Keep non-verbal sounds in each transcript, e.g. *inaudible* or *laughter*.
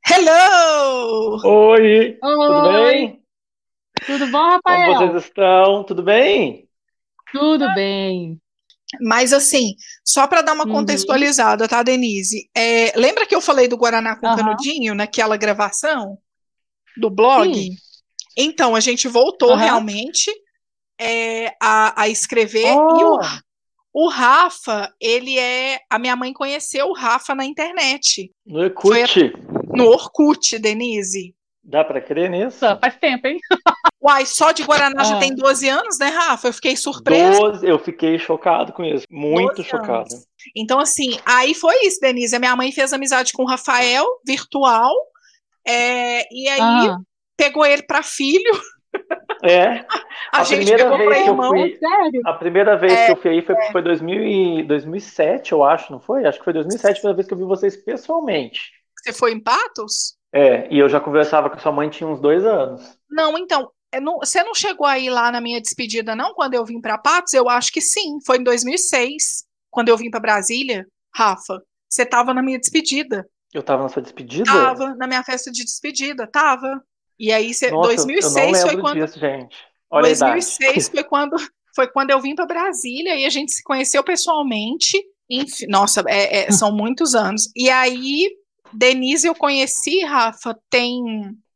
Hello! Oi, tudo bem? Tudo bom, Rafael? Como vocês estão? Tudo bem? Tudo bem. Mas assim, só para dar uma Uhum. contextualizada, tá, Denise? É, lembra que eu falei do Guaraná com Aham. canudinho naquela gravação do blog? Sim. Então, a gente voltou Aham. realmente é, a, a escrever. E o, Oh, o Rafa, ele é. A minha mãe conheceu o Rafa na internet, no Orkut. No Orkut, Denise. Dá pra crer nisso? Faz tempo, hein? *laughs* Uai, só de Guaraná já Ah. tem 12 anos, né, Rafa? Eu fiquei surpresa. Doze, eu fiquei chocado com isso. Muito 12 chocado. anos. Então, assim, aí foi isso, Denise. A minha mãe fez amizade com o Rafael, virtual, é, e aí Ah, pegou ele para filho. *laughs* É, A, A gente primeira pegou vez para que eu irmão. fui- sério? a primeira vez É, que eu fui aí foi, foi 2000 e- 2007, eu acho, não foi? Acho que foi 2007 a primeira vez que eu vi vocês pessoalmente. Você foi em Patos? É, e eu já conversava com a sua mãe tinha uns dois anos. Não, então. é, não- você não chegou aí lá na minha despedida, não? Quando eu vim para Patos? Eu acho que sim. Foi em 2006, quando eu vim para Brasília, Rafa. Você estava na minha despedida. Eu tava na sua despedida? Tava na minha festa de despedida, tava. E aí, você, Nossa, eu- 2006 eu não foi quando disso, gente. Olha a idade. 2006 foi quando, foi quando eu vim para Brasília e a gente se conheceu pessoalmente. Enfim, nossa, é- é, são muitos anos. E aí, Denise eu conheci, Rafa, tem,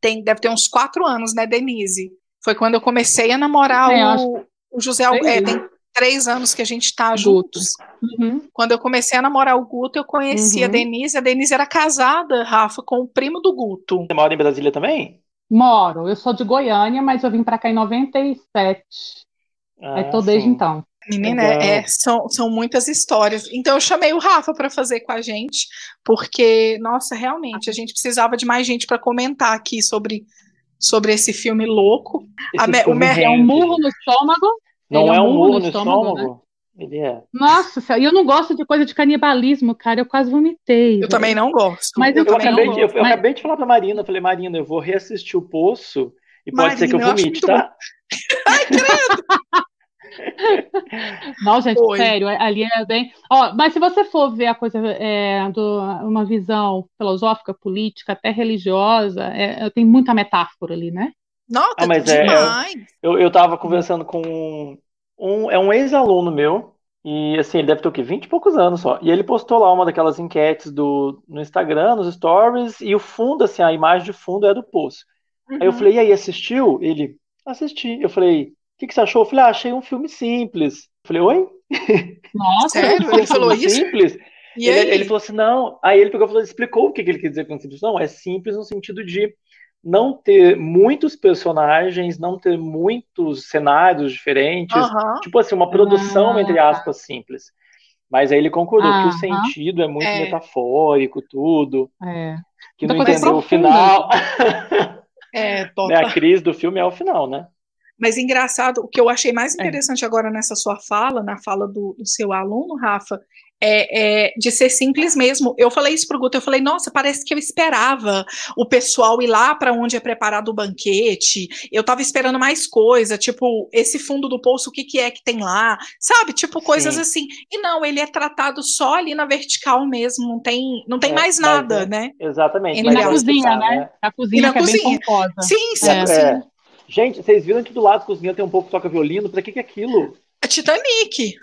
tem deve ter uns quatro anos, né, Denise? Foi quando eu comecei a namorar É, o, o José. É, anos. tem três anos que a gente tá Guto. juntos. Uhum. Quando eu comecei a namorar o Guto, eu conheci a Uhum. Denise. A Denise era casada, Rafa, com o primo do Guto. Você mora em Brasília também? Moro. Eu sou de Goiânia, mas eu vim pra cá em 97. Ah, Aí tô desde sim. então. Menina, Legal. é, são, são muitas histórias. Então eu chamei o Rafa para fazer com a gente, porque, nossa, realmente, a gente precisava de mais gente para comentar aqui sobre, sobre esse filme louco. Esse A me- o filme Mer- É um murro no estômago. Não Ele é um murro no né? estômago? Ele é. Nossa, e eu não gosto de coisa de canibalismo, cara. Eu quase vomitei. Eu também não gosto. Mas eu eu acabei, de, eu, eu Mas- acabei de falar pra Marina, eu falei, Marina, eu vou reassistir o Poço e pode ser que eu Marina, eu acho vomite, muito tá? *laughs* *laughs* Não, gente, Foi. sério, ali é bem. Ó, mas se você for ver a coisa, é, do, uma visão filosófica, política, até religiosa, é, tem muita metáfora ali, né? Nossa, Ah, mas é- demais. Eu, eu tava conversando com um, é um ex-aluno meu, e assim, ele deve ter o quê? 20 e poucos anos só. E ele postou lá uma daquelas enquetes do, no Instagram, nos stories, e o fundo, assim, a imagem de fundo é do Poço. Aí eu Uhum. falei, e aí, assistiu? Ele, assisti. Eu falei, que que você achou? Eu falei, ah, achei um filme simples. Eu falei, oi? Nossa, Sério? Um Ele falou filme isso? Simples? E Ele, ele falou assim, não. Aí ele pegou e falou, explicou o que que ele quis dizer com simples. Não, é simples no sentido de não ter muitos personagens, não ter muitos cenários diferentes. Aham. Tipo assim, uma produção, Ah, entre tá. aspas, simples. Mas aí ele concordou que o sentido é muito É. metafórico, tudo, é. que não entendeu o final. É, *laughs* Né, total. A crise do filme é o final, né? Mas engraçado, o que eu achei mais É. interessante agora nessa sua fala, na fala do, do seu aluno, Rafa, é, é de ser simples mesmo. Eu falei isso pro Guto, eu falei, nossa, parece que eu esperava o pessoal ir lá para onde é preparado o banquete. Eu tava esperando mais coisa, tipo, esse fundo do poço, o que que é que tem lá? Sabe? Tipo, coisas Sim. assim. E não, ele é tratado só ali na vertical mesmo, não tem, não tem É, mais nada, é- né? Exatamente. E na que cozinha, né? A cozinha E na que é bem cozinha. pomposa. Sim, sim, É. sim. É. Gente, vocês viram que do lado da cozinha tem um povo que toca violino? Pra que que é aquilo? É Titanic.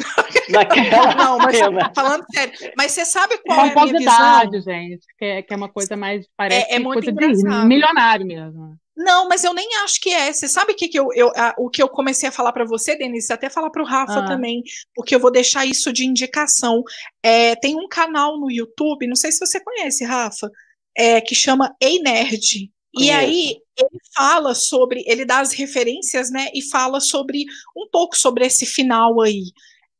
Naquela *laughs* Não, mas cena. falando sério. Mas você sabe qual é a minha visão? Gente, que é, que é uma coisa mais, parece É- é muito coisa milionário mesmo. Não, mas eu nem acho que é. Você sabe o que, que eu, eu- a- o que eu comecei a falar para você, Denise? Até falar para o Rafa Ah. também, porque eu vou deixar isso de indicação. É, tem um canal no YouTube, não sei se você conhece, Rafa, é, que chama Ei Nerd. E aí ele fala sobre, ele dá as referências, né? E fala sobre um pouco sobre esse final aí.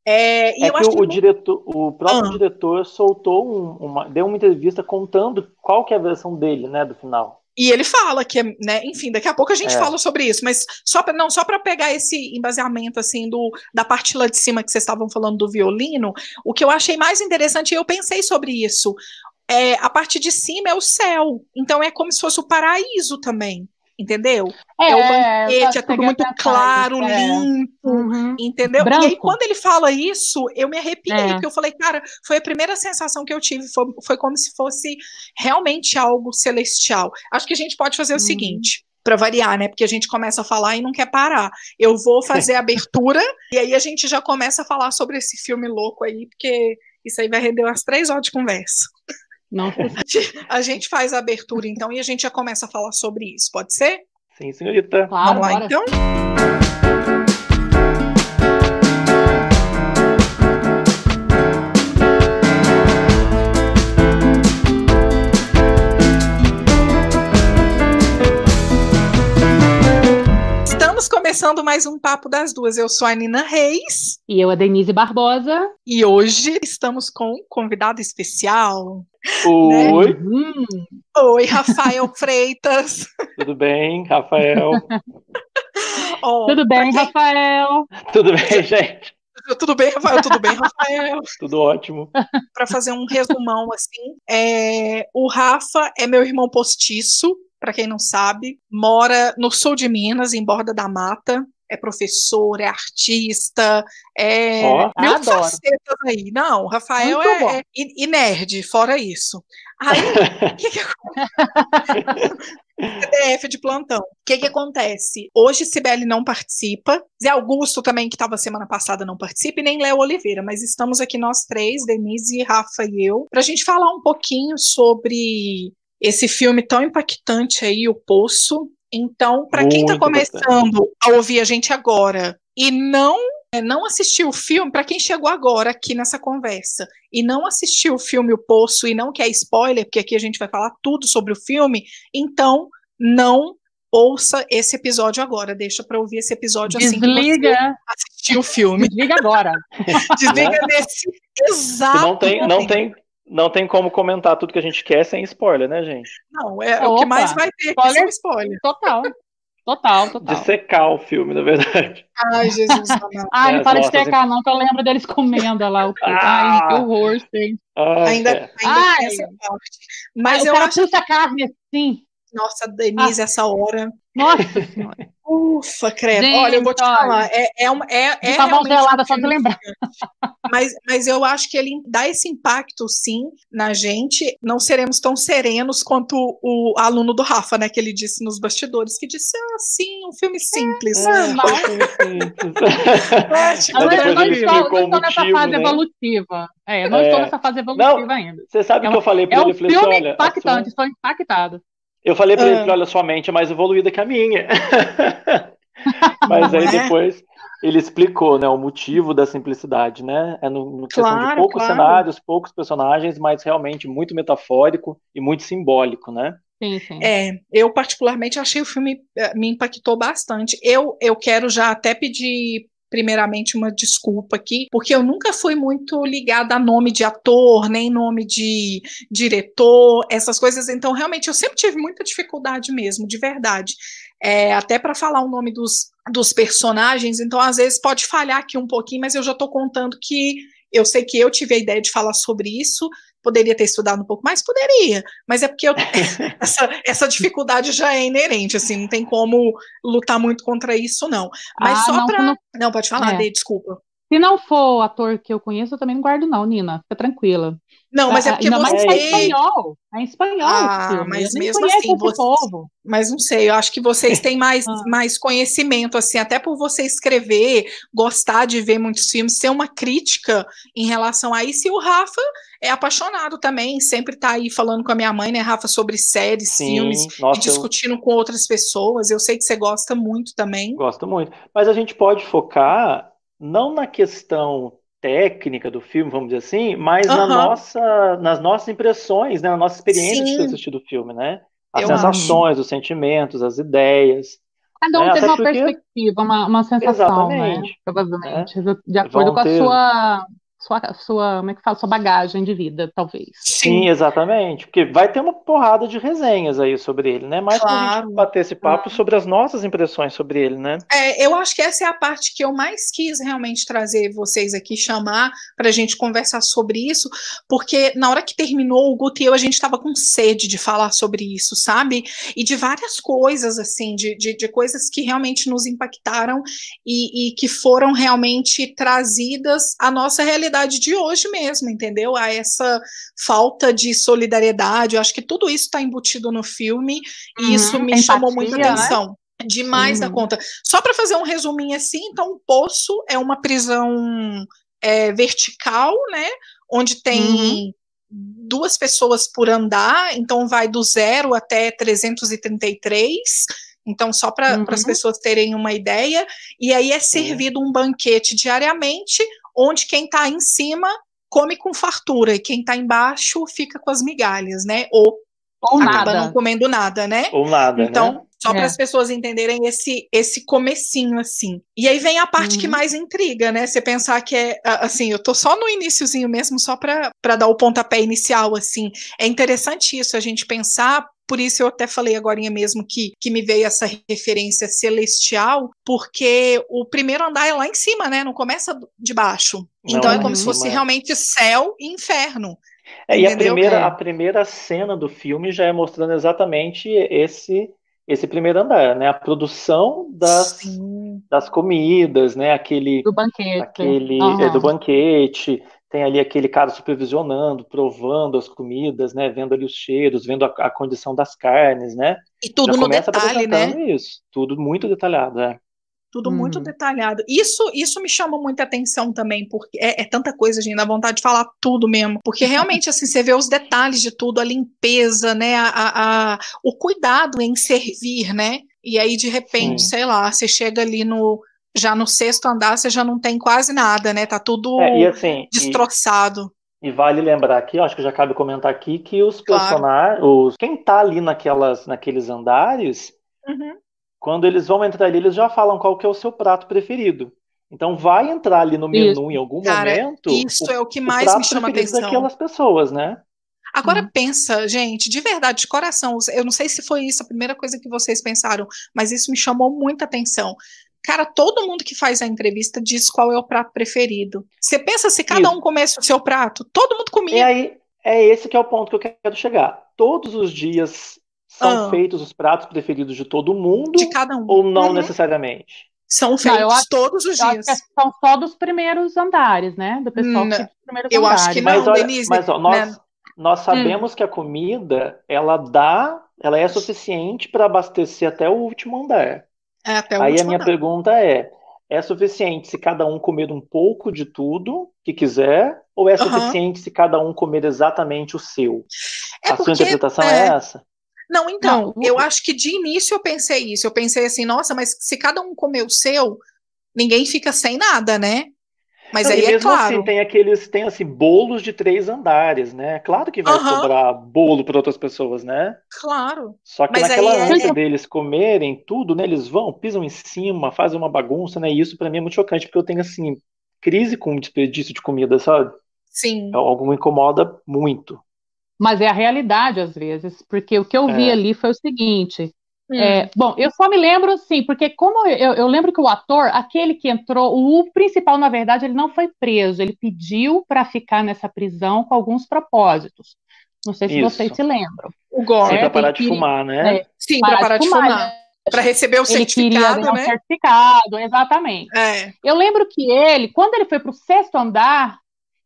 É, e É que o, que diretor, o próprio Ah. diretor soltou um- uma, deu uma entrevista contando qual que é a versão dele, né, do final. E ele fala que, é, né, enfim, daqui a pouco a gente É. fala sobre isso, mas só para não só para pegar esse embaseamento assim do da parte lá de cima que vocês estavam falando do violino, o que eu achei mais interessante, e eu pensei sobre isso, é a parte de cima é o céu, então é como se fosse o paraíso também. entendeu? É, É o banquete, é tudo muito claro, é. limpo, Uhum. entendeu? Branco. E aí, quando ele fala isso, eu me arrepiei, É. porque eu falei, cara, foi a primeira sensação que eu tive, foi, foi como se fosse realmente algo celestial. Acho que a gente pode fazer o Uhum. seguinte. Pra variar, né? Porque a gente começa a falar e não quer parar. Eu vou fazer a abertura *laughs* e aí a gente já começa a falar sobre esse filme louco aí, porque isso aí vai render umas três horas de conversa. Não *laughs* A gente faz a abertura então e a gente já começa a falar sobre isso, pode ser? Sim, senhorita. claro, Vamos lá bora. então? Estamos começando mais um Papo das Duas. Eu sou a Nina Reis E eu, a Denise Barbosa. e hoje estamos com um convidado especial. Oi, Hum, Oi, Rafael *laughs* Freitas. tudo bem, Rafael? Ó, tudo bem, quem- Rafael? Tudo bem, gente? Tudo bem, Rafael? Tudo bem, Rafael? Tudo ótimo. Para fazer um resumão assim, é, o Rafa é meu irmão postiço, para quem não sabe, mora no sul de Minas, em Borda da Mata. É professor, é artista, é mil Adoro. facetas aí. Não, o Rafael é, é e, e nerd, fora isso. Aí, o *laughs* que que acontece? CDF de plantão. O que que acontece? Hoje Sibeli não participa, Zé Augusto também, que estava semana passada, não participa, e nem Léo Oliveira, mas estamos aqui nós três, Denise, Rafa e eu, para a gente falar um pouquinho sobre esse filme tão impactante aí, O Poço. Então, para quem está começando a ouvir a gente agora e não é, não assistiu o filme, para quem chegou agora aqui nessa conversa e não assistiu o filme O Poço e não quer spoiler, porque aqui a gente vai falar tudo sobre o filme, então não ouça esse episódio agora, deixa para ouvir esse episódio assim que você Desliga. assistir o filme. Desliga agora. *laughs* Desliga nesse Que exato não tem, não tem, não tem como comentar tudo que a gente quer sem spoiler, né, gente? Não, é, o que Opa, mais vai ter aqui spoiler. são spoiler. Total. Total, *laughs* total. De secar o filme, na verdade. Ai, Jesus. *laughs* Ai, É, não para de secar, não, que eu lembro deles comendo lá o Ah. Ai, que horror, gente. Ah, Ainda, é. ainda Ai. tem essa parte. Mas eu acho puxa a carne assim. Nossa, Denise, essa hora. Nossa senhora. Ufa, credo. Gente, olha, eu vou te olha. falar. É, é, uma- é, é um gelada só de lembrar. Mas, mas eu acho que ele dá esse impacto, sim, na gente. Não seremos tão serenos quanto o, aluno do Rafa, né? Que ele disse nos bastidores, que disse, ah, sim, um filme simples. É, foi simples. É, tipo, Eu, Mas eu não estou, não o estou nessa motivo, fase né? evolutiva. É, eu não É. estou nessa fase evolutiva ainda. Você sabe É que um- eu falei pra É ele? um Eu falei assim, filme a impactante, estou impactado. Eu falei pra ele, Ah. falei, olha, sua mente é mais evoluída que a minha. *laughs* Mas aí é? depois ele explicou, né, o motivo da simplicidade, né? É no, no questão de Claro, poucos claro. cenários, poucos personagens, mas realmente muito metafórico e muito simbólico, né? Sim, sim. É, eu particularmente achei o filme eh, me impactou bastante. Eu, eu quero já até pedir primeiramente uma desculpa aqui, porque eu nunca fui muito ligada a nome de ator, nem nome de diretor, essas coisas. Então, realmente, eu sempre tive muita dificuldade mesmo, de verdade. É, até para falar o nome dos, dos personagens, então às vezes pode falhar aqui um pouquinho, mas eu já estou contando que eu sei que eu tive a ideia de falar sobre isso, poderia ter estudado um pouco mais, poderia, mas é porque eu, *laughs* essa, essa dificuldade já é inerente, assim, não tem como lutar muito contra isso, não. Mas Ah, só não, para. não- Não, pode falar, É. Dê, desculpa. Se não for o ator que eu conheço, eu também não guardo, não, Nina. Fica tranquila. Não, mas é Ah, porque Ainda mais que é você. espanhol. É espanhol Ah, filme. mas eu mesmo assim, esse você- povo. Mas não sei, eu acho que vocês têm mais, *laughs* Ah. mais conhecimento, assim, até por você escrever, gostar de ver muitos filmes, ser uma crítica em relação a isso. E o Rafa é apaixonado também, sempre tá aí falando com a minha mãe, né, Rafa, sobre séries, Sim, filmes, e nossa, eu discutindo com outras pessoas. Eu sei que você gosta muito também. gosto muito. Mas a gente pode focar não na questão técnica do filme, vamos dizer assim, mas na Aham. nossa, nas nossas impressões, né, na nossa experiência de Sim. ter assistido o filme, né? As Eu sensações, os sentimentos, as ideias. Cada um É, teve uma perspectiva, uma, uma sensação, né? Exatamente. Provavelmente. De acordo Vão com a ter- sua, sua, sua, como é que fala, sua bagagem de vida, talvez. Sim, exatamente. Porque vai ter uma porrada de resenhas aí sobre ele, né? Mais claro. pra gente bater esse papo claro. sobre as nossas impressões sobre ele, né? É, eu acho que essa é a parte que eu mais quis realmente trazer vocês aqui, chamar pra gente conversar sobre isso, porque na hora que terminou o Guto e eu, a gente tava com sede de falar sobre isso, sabe? E de várias coisas, assim, de, de, de coisas que realmente nos impactaram e, e que foram realmente trazidas à nossa realidade sociedade de hoje mesmo, entendeu? A essa falta de solidariedade. Eu acho que tudo isso está embutido no filme e uhum, isso me empatia, chamou muita né? atenção. Demais uhum. da conta. Só para fazer um resuminho assim, então, o Poço é uma prisão é, vertical, né? Onde tem uhum. duas pessoas por andar, então vai do zero até 333. Então, só para uhum. as pessoas terem uma ideia, e aí é servido um banquete diariamente, onde quem está em cima come com fartura e quem está embaixo fica com as migalhas, né? Ou, Ou acaba nada. não comendo nada, né? Ou nada, então, né? Só é. para as pessoas entenderem esse esse comecinho assim. E aí vem a parte uhum. que mais intriga, né? Você pensar que é assim, eu tô só no iníciozinho mesmo, só para dar o pontapé inicial assim. É interessante isso a gente pensar por isso eu até falei agora mesmo que, que me veio essa referência celestial, porque o primeiro andar é lá em cima, né? Não começa de baixo. Não, então é como se fosse realmente céu e inferno. É, e a primeira, é. a primeira cena do filme já é mostrando exatamente esse esse primeiro andar, né? A produção das, das comidas, né? Aquele do banquete, aquele uhum. é, do banquete. Tem ali aquele cara supervisionando, provando as comidas, né? Vendo ali os cheiros, vendo a, a condição das carnes, né? E tudo Já no detalhe, né? Isso, tudo muito detalhado, é tudo hum. muito detalhado. Isso isso me chama muita atenção também, porque é, é, tanta coisa, gente, dá vontade de falar tudo mesmo. Porque realmente, *laughs* assim, você vê os detalhes de tudo, a limpeza, né, a, a, a o cuidado em servir, né? E aí, de repente, Sim. sei lá, você chega ali no. Já no sexto andar, você já não tem quase nada, né? Tá tudo é, assim, destroçado. E, e vale lembrar aqui, acho que já cabe comentar aqui, que os personagens, claro. os, quem tá ali naquelas, naqueles andares, uhum quando eles vão entrar ali, eles já falam qual que é o seu prato preferido. Então vai entrar ali no menu isso. em algum Cara, momento. Isso o, é o que mais me chama atenção. daquelas pessoas, né? Agora hum. pensa, gente, de verdade, de coração, eu não sei se foi isso a primeira coisa que vocês pensaram, mas isso me chamou muita atenção. Cara, todo mundo que faz a entrevista diz qual é o prato preferido. Você pensa se cada isso. um comesse o seu prato, todo mundo comia. E aí, é esse que é o ponto que eu quero chegar. Todos os dias são ah. feitos os pratos preferidos de todo mundo? De cada um. Ou não uhum. necessariamente? São feitos não, acho, todos os dias. são só dos primeiros andares, né? Do pessoal não, que primeiros eu andares. acho que não, mas, olha, Denise. Mas ó, nós, né? nós sabemos hum. que a comida, ela dá, ela é suficiente para abastecer até o último andar. É, até Aí a minha pergunta é, é suficiente se cada um comer um pouco de tudo que quiser, ou é suficiente uhum. se cada um comer exatamente o seu? É a porque, sua interpretação é, é essa? Não, então, não, eu acho que de início eu pensei isso. Eu pensei assim, nossa, mas se cada um comer o seu, ninguém fica sem nada, né? Mas não, aí é claro. Assim, tem aqueles, tem assim, bolos de três andares, né? Claro que vai sobrar bolo para outras pessoas, né? Claro. Só que Mas naquela é... ânsia deles comerem tudo, né? Eles vão, pisam em cima, fazem uma bagunça, né? E isso para mim é muito chocante, porque eu tenho assim, crise com desperdício de comida, sabe? Sim. É algo me incomoda muito. Mas é a realidade às vezes, porque o que eu vi é. ali foi o seguinte. Hum. É, bom, eu só me lembro assim, porque como eu, eu, lembro que o ator, aquele que entrou, o principal, na verdade, ele não foi preso, ele pediu para ficar nessa prisão com alguns propósitos. Não sei se Isso. vocês se lembram. O Gore. Sim, para parar de fumar, né? É, Sim, para parar de fumar. fumar. Para receber o ele certificado, queria né? Um certificado, exatamente. É. Eu lembro que ele, quando ele foi para o sexto andar,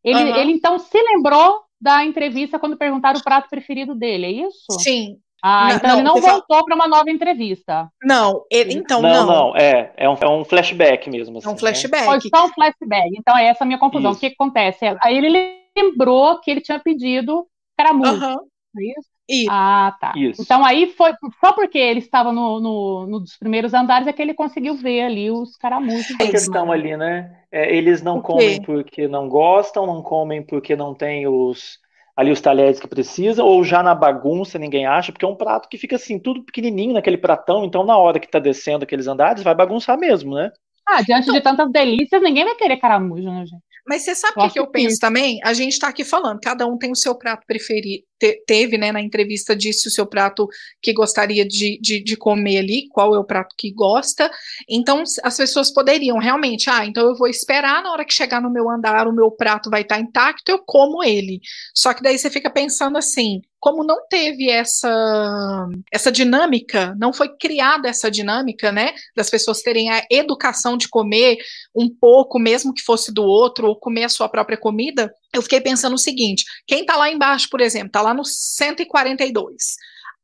ele, uhum. ele então se lembrou da entrevista quando perguntaram o prato preferido dele, é isso? Sim. Ah, não, então não, ele não voltou para uma nova entrevista. Não, ele, então não. Não, não, é, é um, é um flashback mesmo. Assim, é um assim, né? flashback. Né? Foi só um flashback. Então é essa a minha confusão. Isso. O que, que acontece? Aí ele lembrou que ele tinha pedido caramujo. Uhum. Isso? Isso. Ah, tá. Isso. Então aí foi só porque ele estava no, no, no, dos primeiros andares é que ele conseguiu ver ali os caramujos. A questão ali, né? É, eles não comem porque não gostam, não comem porque não tem os ali os talheres que precisa, ou já na bagunça ninguém acha, porque é um prato que fica assim, tudo pequenininho naquele pratão, então na hora que tá descendo aqueles andares, vai bagunçar mesmo, né? Ah, diante então, de tantas delícias, ninguém vai querer caramujo, né, gente? Mas você sabe o que, eu penso também? A gente está aqui falando, cada um tem o seu prato preferido. Te, teve, né, na entrevista, disse o seu prato que gostaria de, de, de, comer ali, qual é o prato que gosta. Então, as pessoas poderiam realmente, ah, então eu vou esperar, na hora que chegar no meu andar, o meu prato vai estar tá intacto, eu como ele. Só que daí você fica pensando assim, como não teve essa essa dinâmica, não foi criada essa dinâmica, né, das pessoas terem a educação de comer um pouco, mesmo que fosse do outro, ou comer a sua própria comida, eu fiquei pensando o seguinte: quem está lá embaixo, por exemplo, está lá no 142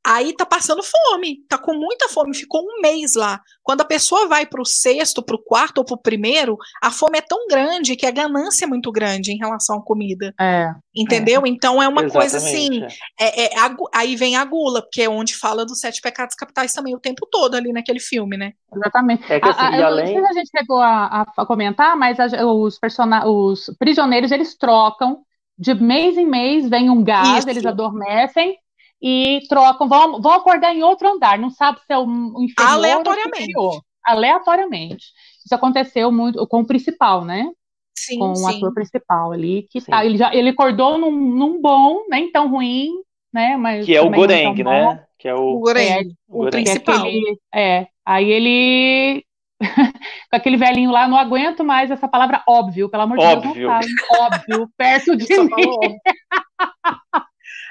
aí tá passando fome, tá com muita fome, ficou um mês lá. Quando a pessoa vai para o sexto, para o quarto ou para o primeiro, a fome é tão grande que a ganância é muito grande em relação à comida. É, entendeu? É. Então é uma Exatamente. coisa assim. É, é, aí vem a gula, porque é onde fala dos sete pecados capitais também o tempo todo ali naquele filme, né? Exatamente. É que, assim, a, a, além... Não sei se a gente chegou a, a comentar, mas a, os, person... os prisioneiros eles trocam de mês em mês, vem um gás, Isso. eles adormecem e trocam, vão, vão acordar em outro andar, não sabe se é o inferior Aleatoriamente. ou Aleatoriamente. Isso aconteceu muito com o principal, né? Sim, com sim. o ator principal ali, que tá, ele, já, ele acordou num, num bom, nem tão ruim, né? Mas que é o Goreng, né? Que é o, o Goreng, é, o, o principal. É, aquele, é, aí ele *laughs* com aquele velhinho lá, não aguento mais essa palavra óbvio, pelo amor de óbvio. Deus, não fala. Óbvio, perto *laughs* de mim. *laughs*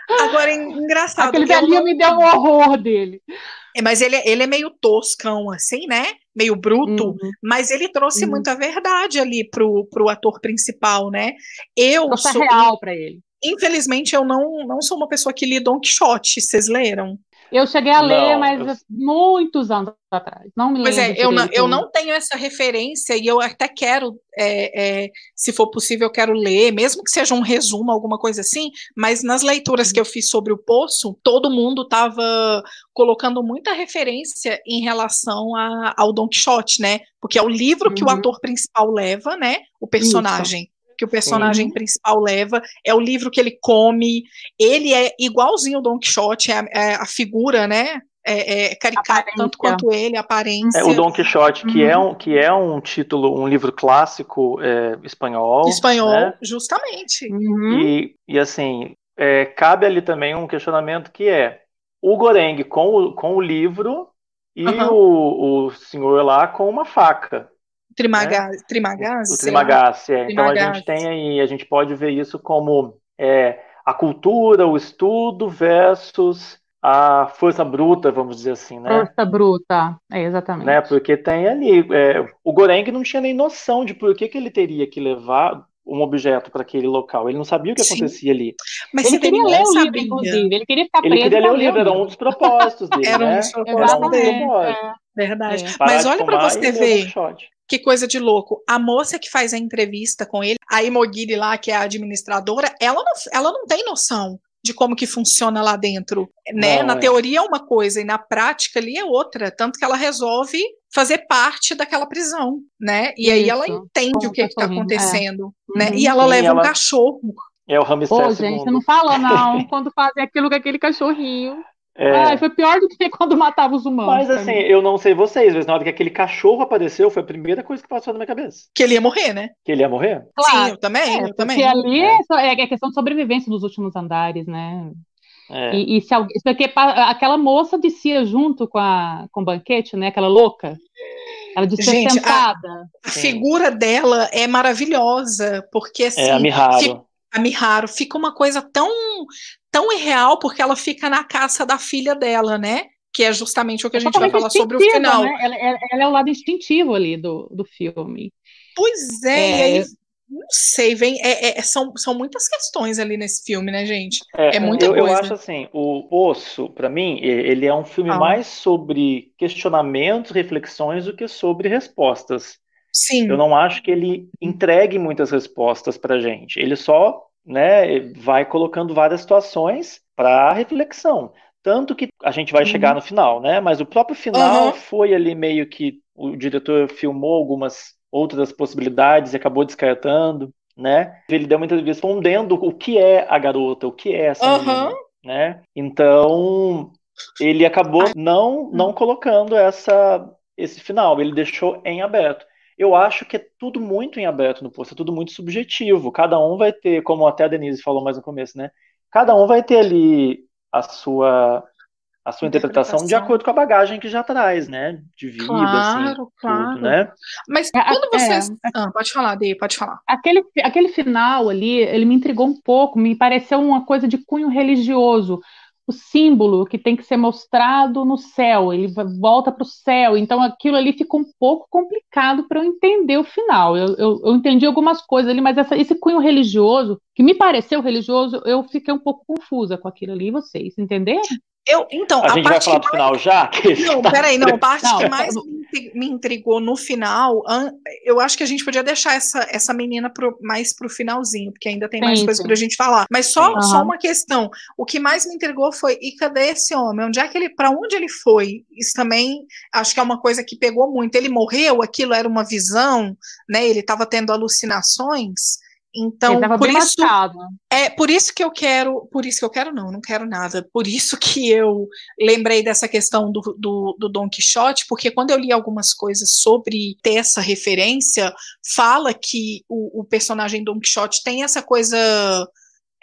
Agora, engraçado. Aquele velhinho não... me deu um horror dele. É, mas ele, ele é meio toscão, assim, né? Meio bruto, uhum. mas ele trouxe uhum. muita verdade ali pro, pro ator principal, né? Eu Nossa sou. real para ele. Infelizmente, eu não, não sou uma pessoa que li Don Quixote, vocês leram? Eu cheguei a ler, não, mas eu... muitos anos atrás. Não me pois lembro. Pois é, eu não, eu não tenho essa referência e eu até quero, é, é, se for possível, eu quero ler, mesmo que seja um resumo, alguma coisa assim, mas nas leituras que eu fiz sobre o Poço, todo mundo estava colocando muita referência em relação a, ao Don Quixote, né? Porque é o livro uhum. que o uhum. ator principal leva, né? O personagem. Isso que o personagem Sim. principal leva, é o livro que ele come, ele é igualzinho o Don Quixote, é a, é a figura, né? É, é caricato tanto quanto ele, a aparência. É, o Don Quixote, que, é uhum. é um, que é um título, um livro clássico é, espanhol. Espanhol, né? justamente. Uhum. E, e assim, é, cabe ali também um questionamento que é o Goreng com o, com o livro e uhum. o, o senhor lá com uma faca. Trimagás, né? Trimagás? O Trimagás, é. Então a gente tem aí, a gente pode ver isso como é, a cultura, o estudo versus a força bruta, vamos dizer assim, né? Força bruta, é, exatamente. Né? Porque tem ali, é, o Goreng não tinha nem noção de por que, que ele teria que levar um objeto para aquele local. Ele não sabia o que acontecia ali. Mas ele queria ler o livro, inclusive. Ele queria ficar preso. Ele queria ler o livro, *laughs* era um dos propósitos dele. era um dos propósitos dele. É. Verdade. É. Mas olha para você ver que coisa de louco. A moça que faz a entrevista com ele, a Imogiri lá, que é a administradora, ela não, ela não tem noção de como que funciona lá dentro, né? Não, na é. teoria é uma coisa e na prática ali é outra, tanto que ela resolve fazer parte daquela prisão, né? E Isso. aí ela entende como o que está acontecendo, é. né? Uhum. E ela Sim, leva ela... um cachorro. É o Ramsés Pô, gente, não fala não, quando fazem aquilo com aquele cachorrinho. É... Ai, foi pior do que *laughs* quando matava os humanos. Mas assim, eu não sei vocês, mas na hora que aquele cachorro apareceu, foi a primeira coisa que passou na minha cabeça. Que ele ia morrer, né? Que ele ia morrer? Claro. Sim, eu também, é, eu também. Porque ali é. é, é questão de sobrevivência nos últimos andares, né? É. E, e se alguém, porque aquela moça descia junto com, a, com o banquete, né? Aquela louca. Ela descia Gente, sentada. A, a figura dela é maravilhosa, porque assim. É a Miharu. a Miharu fica uma coisa tão tão irreal porque ela fica na caça da filha dela, né? Que é justamente o que a gente vai falar sobre o final. Né? Ela, ela, é o lado instintivo ali do, do filme. Pois é, é... Aí, não sei, vem, é, é, são, são muitas questões ali nesse filme, né, gente? É, é muita eu, coisa. Eu acho assim, o Osso, para mim, ele é um filme ah. mais sobre questionamentos, reflexões, do que sobre respostas. Sim. Eu não acho que ele entregue muitas respostas pra gente. Ele só né, vai colocando várias situações para reflexão. Tanto que a gente vai uhum. chegar no final, né? Mas o próprio final uhum. foi ali meio que o diretor filmou algumas outras possibilidades e acabou descartando, né? Ele deu uma entrevista respondendo o que é a garota, o que é essa uhum. menina, né? Então ele acabou não não colocando essa esse final, ele deixou em aberto. Eu acho que é tudo muito em aberto no posto, é tudo muito subjetivo. Cada um vai ter, como até a Denise falou mais no começo, né? Cada um vai ter ali a sua a sua interpretação, interpretação de acordo com a bagagem que já traz, né? De vida, assim, claro, assim, claro. Tudo, né? Mas é, quando vocês... É, ah, pode falar, Dei, pode falar. Aquele, aquele final ali, ele me intrigou um pouco, me pareceu uma coisa de cunho religioso, o símbolo que tem que ser mostrado no céu, ele volta para o céu, então aquilo ali ficou um pouco complicado para eu entender o final. Eu, eu, eu, entendi algumas coisas ali, mas essa, esse cunho religioso, que me pareceu religioso, eu fiquei um pouco confusa com aquilo ali, vocês entenderam? Eu, então, a, a gente vai falar do final já? Não, peraí, não, a parte não, que mais me intrigou no final, eu acho que a gente podia deixar essa, essa menina pro, mais pro finalzinho, porque ainda tem mais coisas pra gente falar. Mas só, só uma questão, o que mais me intrigou foi, e cadê esse homem? Onde é que ele, para onde ele foi? Isso também, acho que é uma coisa que pegou muito. Ele morreu, aquilo era uma visão, né, ele estava tendo alucinações, então, por isso, é por isso que eu quero, por isso que eu quero não, não quero nada. Por isso que eu lembrei dessa questão do, do, do Don Quixote, porque quando eu li algumas coisas sobre ter essa referência, fala que o, o personagem Don Quixote tem essa coisa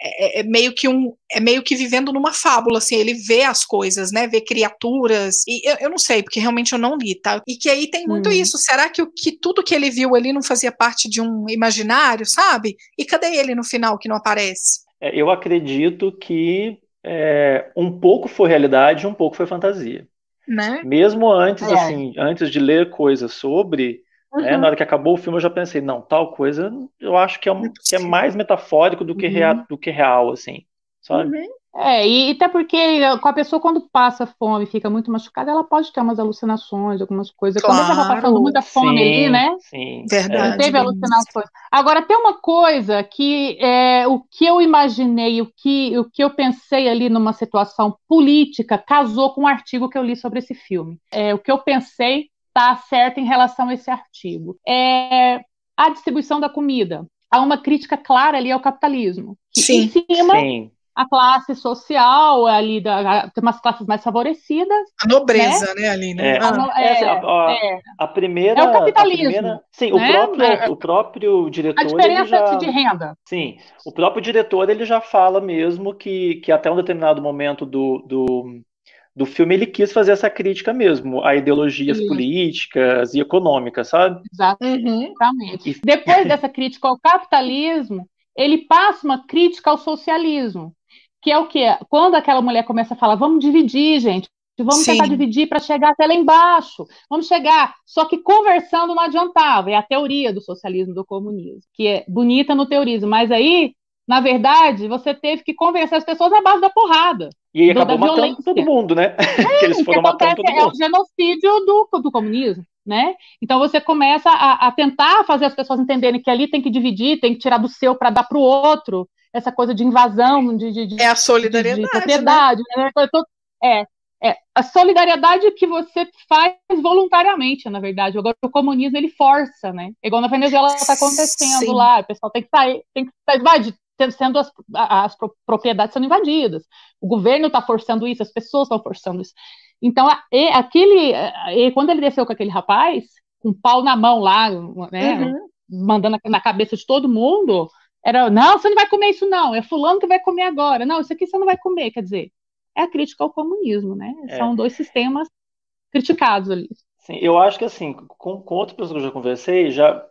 é, é, é, meio que um é meio que vivendo numa fábula assim ele vê as coisas né vê criaturas e eu, eu não sei porque realmente eu não li tá? E que aí tem muito hum. isso será que o que tudo que ele viu ali não fazia parte de um imaginário sabe? E cadê ele no final que não aparece? É, eu acredito que é, um pouco foi realidade um pouco foi fantasia. Né? Mesmo antes é. assim antes de ler coisas sobre Uhum. Né? Na hora que acabou o filme, eu já pensei, não, tal coisa eu acho que é, um, que é mais metafórico do que, uhum. real, do que real, assim, sabe? Uhum. É, e até porque com a pessoa, quando passa fome, fica muito machucada, ela pode ter umas alucinações, algumas coisas. Claro, quando ela estava passando muita fome sim, ali, né? Sim, verdade. Teve alucinações. Agora, tem uma coisa que é, o que eu imaginei, o que, o que eu pensei ali numa situação política, casou com um artigo que eu li sobre esse filme. É, o que eu pensei está certa em relação a esse artigo. É a distribuição da comida. Há uma crítica clara ali ao capitalismo. Que Sim. Em cima, Sim. a classe social ali, da, tem umas classes mais favorecidas. A nobreza, né, né ali, né? É, ah. é, a, a, é. a, primeira. É o capitalismo. Primeira, sim, né? o, próprio, é. o próprio diretor. A diferença já, de renda. Sim, o próprio diretor ele já fala mesmo que, que até um determinado momento do, do do filme ele quis fazer essa crítica mesmo a ideologias Isso. políticas e econômicas, sabe? Exatamente. Uhum. Depois *laughs* dessa crítica ao capitalismo, ele passa uma crítica ao socialismo, que é o que quando aquela mulher começa a falar, vamos dividir, gente, vamos Sim. tentar dividir para chegar até lá embaixo, vamos chegar, só que conversando não adiantava, é a teoria do socialismo do comunismo, que é bonita no teorismo, mas aí na verdade, você teve que convencer as pessoas na base da porrada. E aí acabou matando violência. todo mundo, né? É, *laughs* que eles foram matando todo mundo. É o genocídio do, do comunismo, né? Então você começa a, a, tentar fazer as pessoas entenderem que ali tem que dividir, tem que tirar do seu para dar para o outro, essa coisa de invasão, de, de, de é a solidariedade, de, de né? né? É, é a solidariedade que você faz voluntariamente, na verdade. Agora o comunismo ele força, né? Igual na Venezuela está acontecendo Sim. lá, o pessoal tem que sair, tem que sair, sendo as, as propriedades sendo invadidas. O governo está forçando isso, as pessoas estão forçando isso. Então, aquele, quando ele desceu com aquele rapaz, com um pau na mão lá, né, uhum. mandando na cabeça de todo mundo, era, não, você não vai comer isso não, é fulano que vai comer agora, não, isso aqui você não vai comer, quer dizer, é a crítica ao comunismo, né, é. são dois sistemas criticados ali. Sim, eu acho que assim, com, com outras pessoas que eu já conversei, já,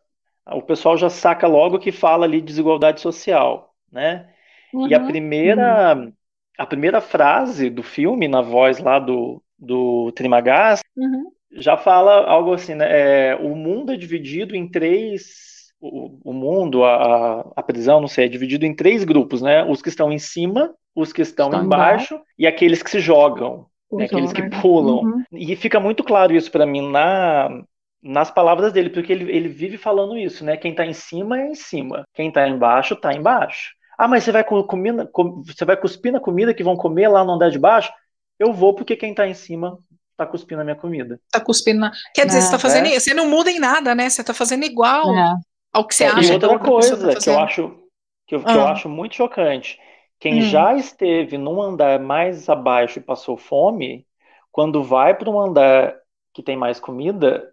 o pessoal já saca logo que fala ali de desigualdade social né? Uhum. E a uhum. primeira, uhum. a primeira frase do filme, na voz lá do, do Trimagás, uhum. já fala algo assim, né? É, o mundo é dividido em três. O, o mundo, a, a prisão, não sei, é dividido em três grupos, né? Os que estão em cima, os que estão, estão embaixo, embaixo e aqueles que se jogam, né? aqueles que pulam. Uhum. E fica muito claro isso para mim na, nas palavras dele, porque ele, ele vive falando isso, né? Quem tá em cima é em cima, quem tá embaixo tá embaixo. Ah, mas você vai, comer, você vai cuspir na comida que vão comer lá no andar de baixo? Eu vou porque quem está em cima está cuspindo na minha comida. Está cuspindo na... Quer dizer, é, você tá fazendo. É. Você não muda em nada, né? Você está fazendo igual é. ao que você é, acha. E outra que coisa tá que eu acho que eu, ah. que eu ah. acho muito chocante. Quem hum. já esteve num andar mais abaixo e passou fome, quando vai para um andar que tem mais comida,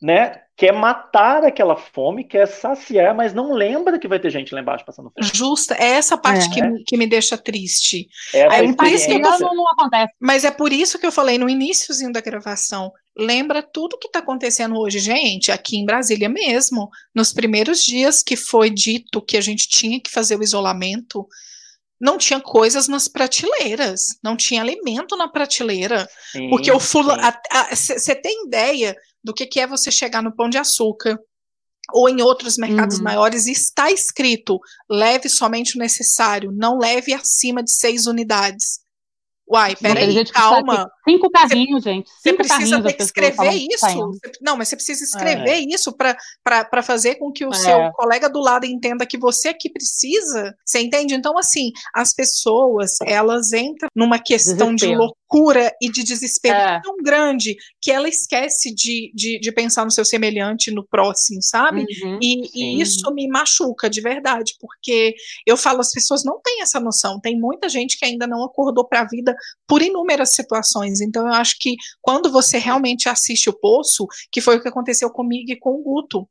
né, quer matar aquela fome, quer saciar, mas não lembra que vai ter gente lá embaixo passando fome. Justa, é essa parte é. que, me, que me deixa triste. É, é por isso que não, não acontece. Mas é por isso que eu falei no iníciozinho da gravação, lembra tudo que está acontecendo hoje, gente, aqui em Brasília mesmo, nos primeiros dias que foi dito que a gente tinha que fazer o isolamento, não tinha coisas nas prateleiras, não tinha alimento na prateleira, sim, porque o fulano, você tem ideia do que, que é você chegar no Pão de Açúcar ou em outros mercados uhum. maiores está escrito leve somente o necessário, não leve acima de seis unidades. Uai, peraí, calma. Cinco carrinhos, cê, gente. Você precisa ter que escrever isso. Não, mas você precisa escrever é. isso para fazer com que o é. seu colega do lado entenda que você aqui precisa. Você entende? Então, assim, as pessoas, elas entram numa questão Desespero. de loucura e de desespero é. tão grande que ela esquece de, de, de, pensar no seu semelhante, no próximo, sabe? Uhum, e, e, isso me machuca de verdade, porque eu falo, as pessoas não têm essa noção. Tem muita gente que ainda não acordou para a vida por inúmeras situações. Então, eu acho que quando você realmente assiste o Poço, que foi o que aconteceu comigo e com o Guto,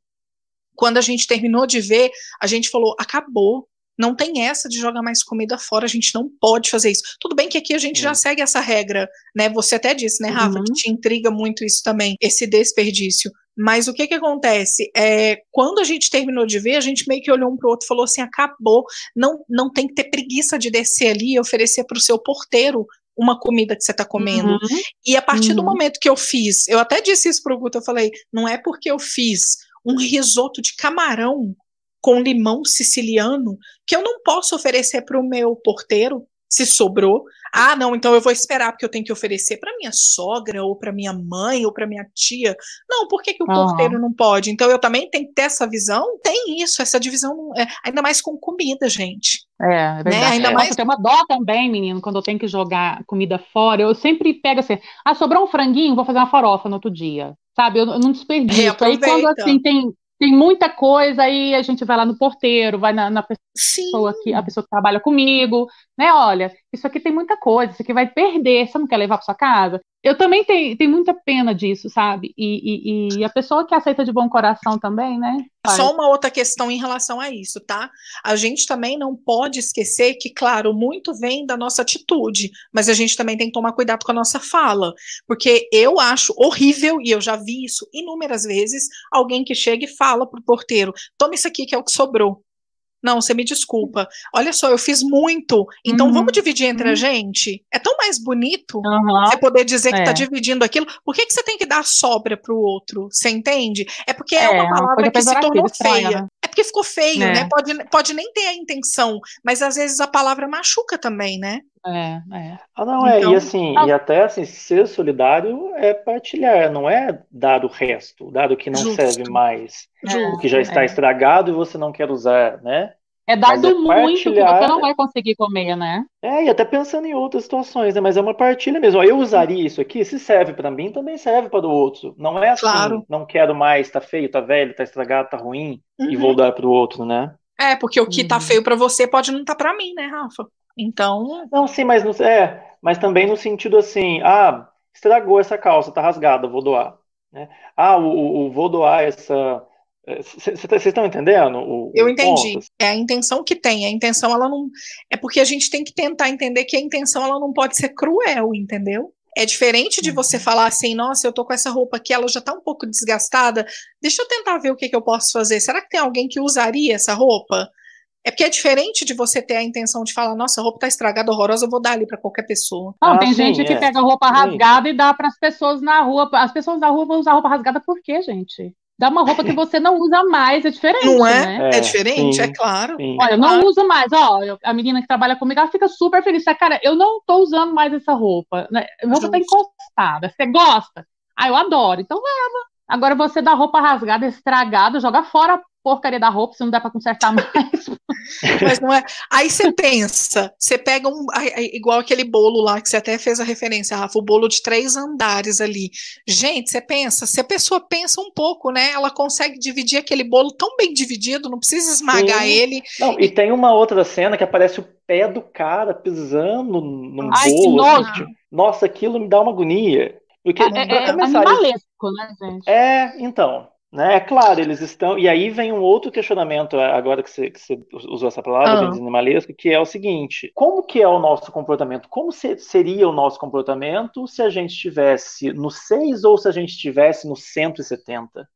quando a gente terminou de ver, a gente falou: acabou. Não tem essa de jogar mais comida fora, a gente não pode fazer isso. Tudo bem que aqui a gente já segue essa regra, né? Você até disse, né, Rafa, uhum. que te intriga muito isso também, esse desperdício. Mas o que que acontece? É, quando a gente terminou de ver, a gente meio que olhou um para o outro e falou assim: acabou, não, não tem que ter preguiça de descer ali e oferecer para o seu porteiro uma comida que você está comendo. Uhum. E a partir uhum. do momento que eu fiz, eu até disse isso pro Guto, eu falei, não é porque eu fiz um risoto de camarão com limão siciliano que eu não posso oferecer para o meu porteiro se sobrou. Ah, não, então eu vou esperar porque eu tenho que oferecer para minha sogra ou para minha mãe ou para minha tia. Não, por que, que o uhum. porteiro não pode? Então eu também tenho que ter essa visão. Tem isso, essa divisão, é, ainda mais com comida, gente. É, é verdade. Né? Ainda é. mais tem uma dó também, menino, quando eu tenho que jogar comida fora. Eu sempre pego assim, ah, sobrou um franguinho, vou fazer uma farofa no outro dia. Sabe, eu, eu não desperdiço. Aí quando assim tem tem muita coisa, aí a gente vai lá no porteiro, vai na, na pessoa que a pessoa que trabalha comigo, né? Olha, isso aqui tem muita coisa, isso aqui vai perder, você não quer levar para sua casa? Eu também tenho, tenho muita pena disso, sabe? E, e, e, a pessoa que aceita de bom coração também, né? Só uma outra questão em relação a isso, tá? A gente também não pode esquecer que, claro, muito vem da nossa atitude, mas a gente também tem que tomar cuidado com a nossa fala, porque eu acho horrível, e eu já vi isso inúmeras vezes, alguém que chega e fala pro porteiro, toma isso aqui que é o que sobrou. Não, você me desculpa. Olha só, eu fiz muito. Então uhum. vamos dividir entre uhum. a gente? É tão mais bonito uhum. você poder dizer que está é. dividindo aquilo. Por que, que você tem que dar sobra para o outro? Você entende? É porque é, é uma palavra que se tornou feia. Né? É porque ficou feio, é. né? Pode, pode nem ter a intenção, mas às vezes a palavra machuca também, né? É, é. Ah, não, é. Então, e assim, e até assim, ser solidário é partilhar, não é dar o resto, dar o que não Justo. serve mais, Justo. o que já está é. estragado e você não quer usar, né? É dado é muito que você não vai conseguir comer, né? É, e até pensando em outras situações, né? Mas é uma partilha mesmo. eu usaria isso aqui, se serve para mim, também serve para o outro. Não é assim, claro. não quero mais, tá feio, tá velho, tá estragado, tá ruim, uhum. e vou dar para o outro, né? É, porque o que tá uhum. tá feio para você pode não tá para mim, né, Rafa? Então. Não, sim, mas, no, é, mas também no sentido assim, ah, estragou essa calça, tá rasgada, vou doar. Né? Ah, o, o vou doar essa. Vocês é, tá, estão entendendo? O, Eu entendi. Ponto? É a intenção que tem. A intenção, ela não. É porque a gente tem que tentar entender que a intenção ela não pode ser cruel, entendeu? É diferente de você uhum. falar assim, nossa, eu tô com essa roupa aqui, ela já tá um pouco desgastada. Deixa eu tentar ver o que, que eu posso fazer. Será que tem alguém que usaria essa roupa? É porque é diferente de você ter a intenção de falar, nossa, a roupa tá estragada, horrorosa, eu vou dar ali para qualquer pessoa. Não, ah, tem sim, gente é. que pega roupa rasgada sim. e dá para as pessoas na rua. As pessoas na rua vão usar roupa rasgada por quê, gente? Dá uma roupa que *laughs* você não usa mais, é diferente. Não é? Né? É, é diferente, sim, é claro. Sim. Olha, eu não claro. uso mais. Ó, a menina que trabalha comigo, ela fica super feliz. Cara, eu não tô usando mais essa roupa. Né? A roupa tá encostada. Você gosta? Ah, eu adoro. Então leva. Agora você dá roupa rasgada, estragada, joga fora porcaria da roupa, se não dá para consertar *laughs* mais. Mas não é. Aí você pensa, você pega um. Igual aquele bolo lá que você até fez a referência, Rafa, o bolo de três andares ali. Gente, você pensa, se a pessoa pensa um pouco, né? Ela consegue dividir aquele bolo tão bem dividido, não precisa esmagar Sim. ele. Não, e tem uma outra cena que aparece o pé do cara pisando num Ai, bolo. Assim, tipo, nossa, aquilo me dá uma agonia. Porque, é, é, é animalesco, né, gente? É, então. Né? É claro, eles estão. E aí vem um outro questionamento, é, agora que você, que você usou essa palavra, ah. animalesco, que é o seguinte: como que é o nosso comportamento? Como se, seria o nosso comportamento se a gente estivesse no 6 ou se a gente estivesse no 170?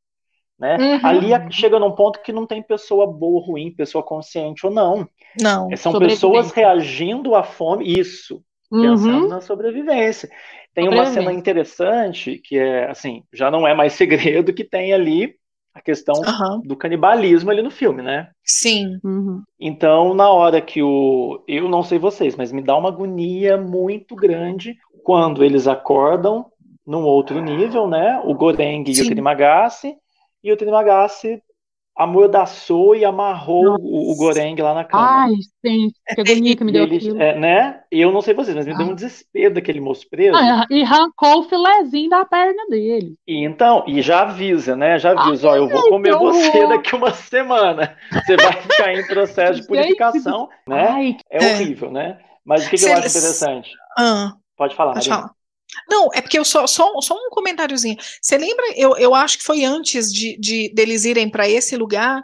Né? Uhum. Ali chega num ponto que não tem pessoa boa ou ruim, pessoa consciente ou não. Não. É, são pessoas reagindo à fome, isso, pensando uhum. na sobrevivência. Tem uma cena interessante que é assim, já não é mais *laughs* segredo que tem ali a questão uhum. do canibalismo ali no filme, né? Sim. Uhum. Então, na hora que o. Eu não sei vocês, mas me dá uma agonia muito grande quando eles acordam num outro nível, né? O Goreng e o Trimagasi e o Trimagasi amordaçou e amarrou o, o Goreng lá na cama. Ai, sim, que agonia que me deu Eles, é, né? Eu não sei vocês, mas me deu um desespero daquele moço preso. Ah, e arrancou o filezinho da perna dele. E então, e já avisa, né? Já avisa, ó, eu vou comer você daqui uma semana. Você vai ficar em processo de *laughs* purificação, né? Ai, é, é horrível, né? Mas o que, que eu acho interessante? Ah, Pode falar, Pode falar. Não, é porque eu só, só, só um comentáriozinho. Você lembra? Eu, eu acho que foi antes de, de deles irem para esse lugar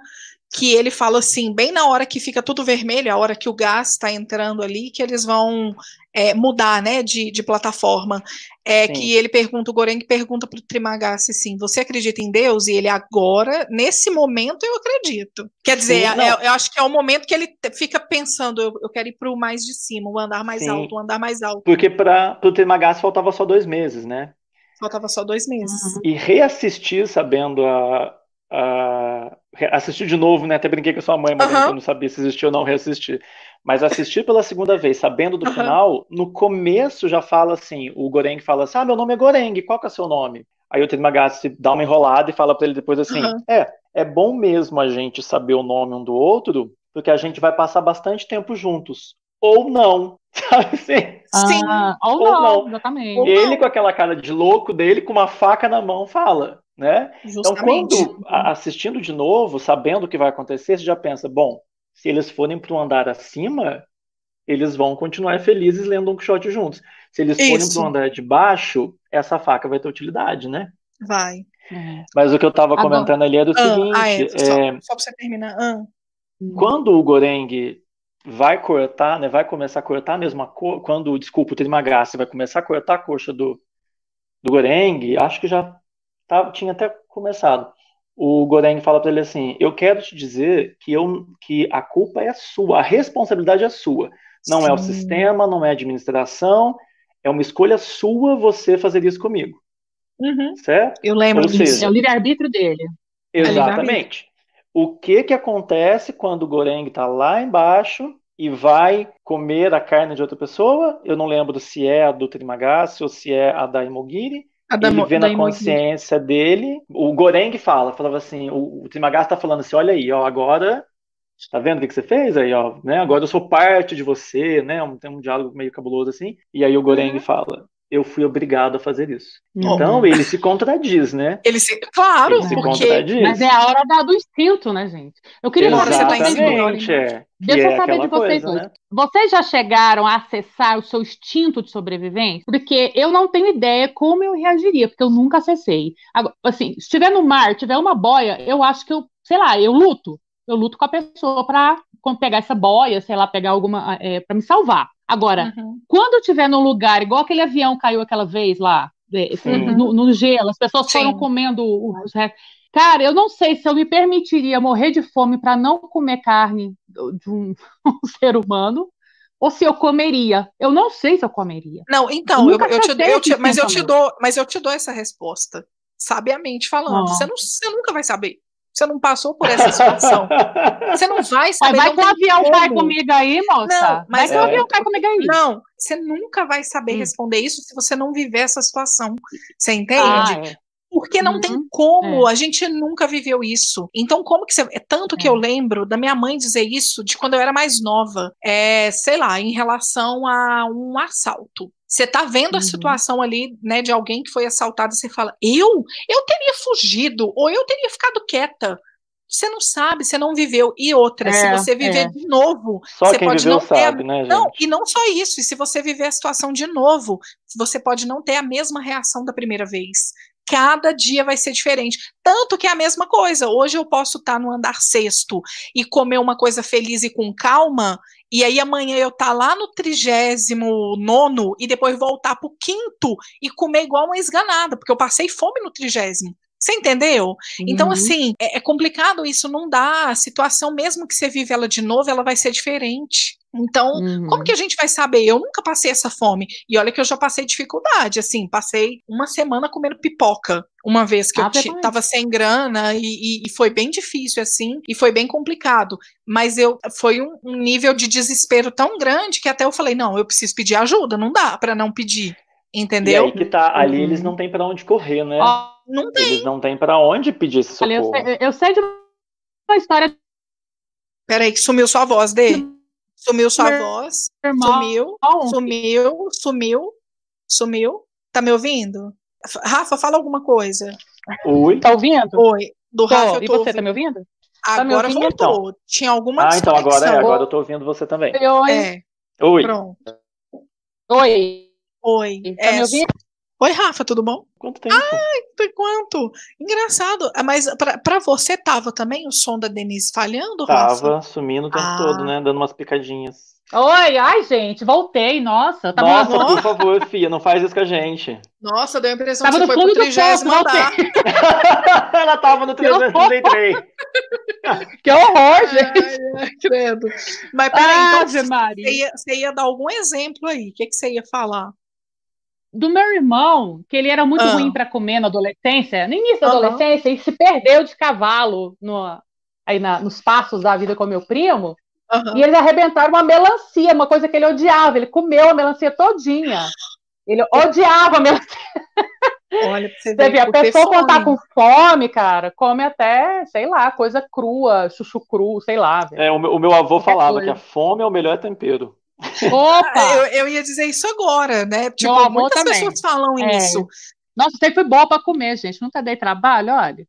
que ele fala assim, bem na hora que fica tudo vermelho, a hora que o gás está entrando ali, que eles vão é, mudar, né, de, de plataforma. É Sim. que ele pergunta, o Goreng pergunta para o Trimagasi assim, você acredita em Deus? E ele agora, nesse momento, eu acredito. Quer dizer, Sim, é, eu acho que é o momento que ele fica pensando, eu, eu quero ir para o mais de cima, o andar mais Sim. alto, o andar mais alto. Porque para o Trimagasi faltava só dois meses, né? Faltava só dois meses. Uhum. E reassistir sabendo a, a assistir de novo, né? Até brinquei com a sua mãe, mas uhum. eu não sabia se existia ou não reassistir. Mas assistir pela segunda vez, sabendo do uhum. final, no começo já fala assim, o Goreng fala assim, ah, meu nome é Goreng, qual que é o seu nome? Aí o Tedmagatsu dá uma enrolada e fala para ele depois assim, uhum. é, é bom mesmo a gente saber o nome um do outro, porque a gente vai passar bastante tempo juntos. Ou não, *laughs* sabe assim? Sim. Ah, ou, ou, não, não. exatamente. Ou ele não. com aquela cara de louco dele, com uma faca na mão, fala, né? Então, quando assistindo de novo, sabendo o que vai acontecer, você já pensa, bom, se eles forem para um andar acima, eles vão continuar felizes lendo um Quixote juntos. Se eles Isso. forem para um andar de baixo, essa faca vai ter utilidade, né? Vai. É. Mas o que eu estava comentando ali era o ah, seguinte: ah, é. Só, é, só para você terminar. Ah. Quando o Goreng vai cortar, né, vai começar a cortar mesmo a cor, quando, desculpa, o Trimagasi vai começar a cortar a coxa do, do Goreng, acho que já tava, tinha até começado. O Goreng fala para ele assim: Eu quero te dizer que, eu, que a culpa é sua, a responsabilidade é sua. Não Sim. é o sistema, não é a administração, é uma escolha sua você fazer isso comigo. Uhum. Certo? Eu lembro Ou disso. Seja, é o livre-arbítrio dele. É Exatamente. O que que acontece quando o Goreng está lá embaixo e vai comer a carne de outra pessoa? Eu não lembro se é a do Trimagasi ou se é a da Imogiri. A da, ele vê na consciência dele. O Goreng fala, falava assim, o, o Trimagasi tá falando assim, olha aí, ó, agora Tá vendo o que, que você fez aí, ó? Né? Agora eu sou parte de você, né? Tem um diálogo meio cabuloso assim. E aí o Goreng uhum. fala: eu fui obrigado a fazer isso. Então ele se contradiz, né? Ele se, claro, ele se porque... contradiz. Mas é a hora da, do instinto, né, gente? Eu queria Exatamente, é. Deixa eu é saber de vocês coisa, Né? Vocês já chegaram a acessar o seu instinto de sobrevivência? Porque eu não tenho ideia como eu reagiria, porque eu nunca acessei. Agora, assim, se estiver no mar, tiver uma boia, eu acho que eu, sei lá, eu luto. Eu luto com a pessoa para pegar essa boia, sei lá, pegar alguma. É, para me salvar. Agora, uhum. quando eu estiver num lugar, igual aquele avião caiu aquela vez lá, uhum. no, no, gelo, as pessoas Sim. foram comendo os restos. Cara, eu não sei se eu me permitiria morrer de fome para não comer carne de um, *laughs* um, ser humano, ou se eu comeria. Eu não sei se eu comeria. Não, então, eu, eu, te, eu te, mas eu te dou, mas eu te dou essa resposta, sabiamente falando. Você, não, você nunca vai saber. Você não passou por essa situação. *laughs* Você não vai saber. Vai que o avião como. cai comigo aí, moça. Não, mas vai que o avião cai comigo aí. Não, você nunca vai saber hum. responder isso se você não viver essa situação. Você entende? Ah, é. Porque não uhum, tem como, é. a gente nunca viveu isso. Então, como que você. É tanto que é. eu lembro da minha mãe dizer isso de quando eu era mais nova, é, sei lá, em relação a um assalto. Você tá vendo a uhum. situação ali, né, de alguém que foi assaltado e você fala, eu? Eu teria fugido, ou eu teria ficado quieta. Você não sabe, você não viveu. E outra, é, se você viver é. de novo, só você pode não sabe, ter. Né, gente? Não, e não só isso, e se você viver a situação de novo, você pode não ter a mesma reação da primeira vez. Cada dia vai ser diferente. Tanto que é a mesma coisa. Hoje eu posso estar no andar sexto e comer uma coisa feliz e com calma, e aí amanhã eu estar lá no trigésimo nono e depois voltar para o quinto e comer igual uma esganada, porque eu passei fome no trigésimo. Você entendeu? Então, uhum. Então, assim, é, é, complicado isso, não dá. A situação, mesmo que você vive ela de novo, ela vai ser diferente. Então, uhum. como que a gente vai saber? Eu nunca passei essa fome. E olha que eu já passei dificuldade, assim, passei uma semana comendo pipoca. Uma vez que ah, eu tava sem grana e, e, e, foi bem difícil, assim, e foi bem complicado. Mas eu foi um, um nível de desespero tão grande que até eu falei: não, eu preciso pedir ajuda, não dá para não pedir. Entendeu? E aí que tá, ali uhum. eles não têm para onde correr, né? Oh, não tem. Eles não têm para onde pedir esse socorro. Olha, eu, sei, eu sei de uma história. Peraí, que sumiu sua voz, Dê. Sumiu sua Meu voz. Irmão. Sumiu, sumiu, sumiu, sumiu. Tá me ouvindo? Rafa, fala alguma coisa. Oi. Tá ouvindo? Oi. Do Rafa, E você, ouvindo. tá me ouvindo? Agora tá me ouvindo, voltou. Então? Tinha alguma Ah, então agora é, agora eu tô ouvindo você também. Oi. É. Oi. Pronto. Oi. Oi. Tá é, me ouvindo? Oi, Rafa, tudo bom? Quanto tempo? Ai, quanto? Engraçado. Ah, mas para você tava também o som da Denise falhando, Rafa? Tava sumindo o tempo ah. todo, né? Dando umas picadinhas. Oi, ai, gente, voltei, nossa. Tava nossa, por favor, Fia, não faz isso com a gente. Nossa, deu a impressão tava que você foi pro 30 andar. *laughs* Ela tava no 333. que horror, gente. Ai, credo. Mas peraí, então, você ia, você ia dar algum exemplo aí? O que, que você ia falar? Do meu irmão, que ele era muito ah. ruim para comer na adolescência, no início da uhum. adolescência, ele se perdeu de cavalo no, aí na, nos passos da vida com meu primo, uhum. e eles arrebentaram uma melancia, uma coisa que ele odiava. Ele comeu a melancia todinha. Ele odiava a melancia. Olha, você, você vê, a pessoa quando tá com fome, cara, come até, sei lá, coisa crua, chuchu cru, sei lá. É, o, meu, o meu avô falava que a fome é o melhor tempero. Opa! eu, eu, ia dizer isso agora, né? Tipo, Meu muitas também. pessoas falam é. isso. Nossa, sempre foi boa para comer, gente. Nunca dei trabalho, olha.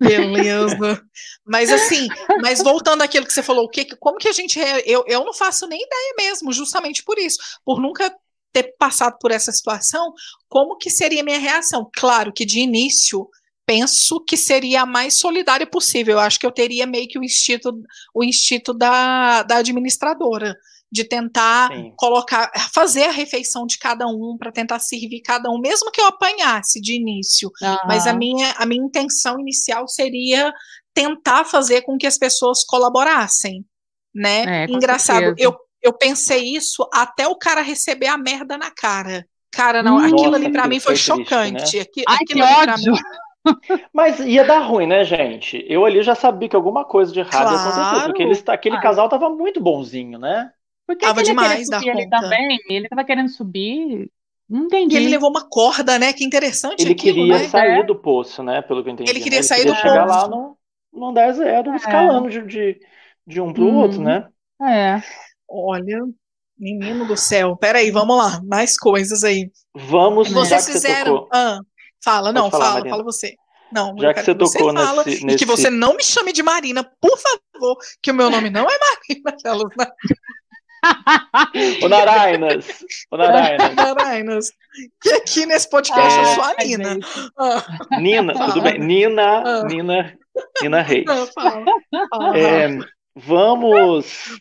Beleza. mas assim, mas voltando àquilo que você falou, o que, como que a gente. Eu, eu não faço nem ideia mesmo, justamente por isso. Por nunca ter passado por essa situação, como que seria a minha reação? Claro que de início penso que seria a mais solidária possível. Eu acho que eu teria meio que o instinto, o instinto da, da administradora de tentar Sim. colocar, fazer a refeição de cada um para tentar servir cada um, mesmo que eu apanhasse de início. Uhum. Mas a minha, a minha intenção inicial seria tentar fazer com que as pessoas colaborassem, né? É, Engraçado, eu, eu pensei isso até o cara receber a merda na cara. Cara, não, hum, aquilo nossa, ali para mim foi, foi chocante. Triste, né? Ai, aquilo que ódio. Mim... Mas ia dar ruim, né, gente? Eu ali já sabia que alguma coisa de errado claro. ia acontecer, porque eles, aquele Ai. casal tava muito bonzinho, né? Porque tava demais da conta. Ele também, ele tava querendo subir. Não entendi. E ele levou uma corda, né? Que interessante Ele aquilo, queria né? sair é. do poço, né? Pelo que eu entendi. Ele queria né? sair ele queria do chegar poço. lá no, no andar zero, é. escalando de, de, de, um pro hum. outro, né? É. Olha, menino do céu. Peraí, vamos lá. Mais coisas aí. Vamos, Vocês fizeram. Você ah, fala, não, falar, fala, Marina. fala você. Não, já que você tocou você fala, nesse, E que você não me chame de Marina, por favor, que o meu nome não é Marina. O Narainas. O Narainas. *laughs* Narainas. Que aqui nesse podcast é, eu sou a Nina. Ah. Nina, tudo bem. Nina, ah. Nina, Nina Reis. É, vamos, vamos,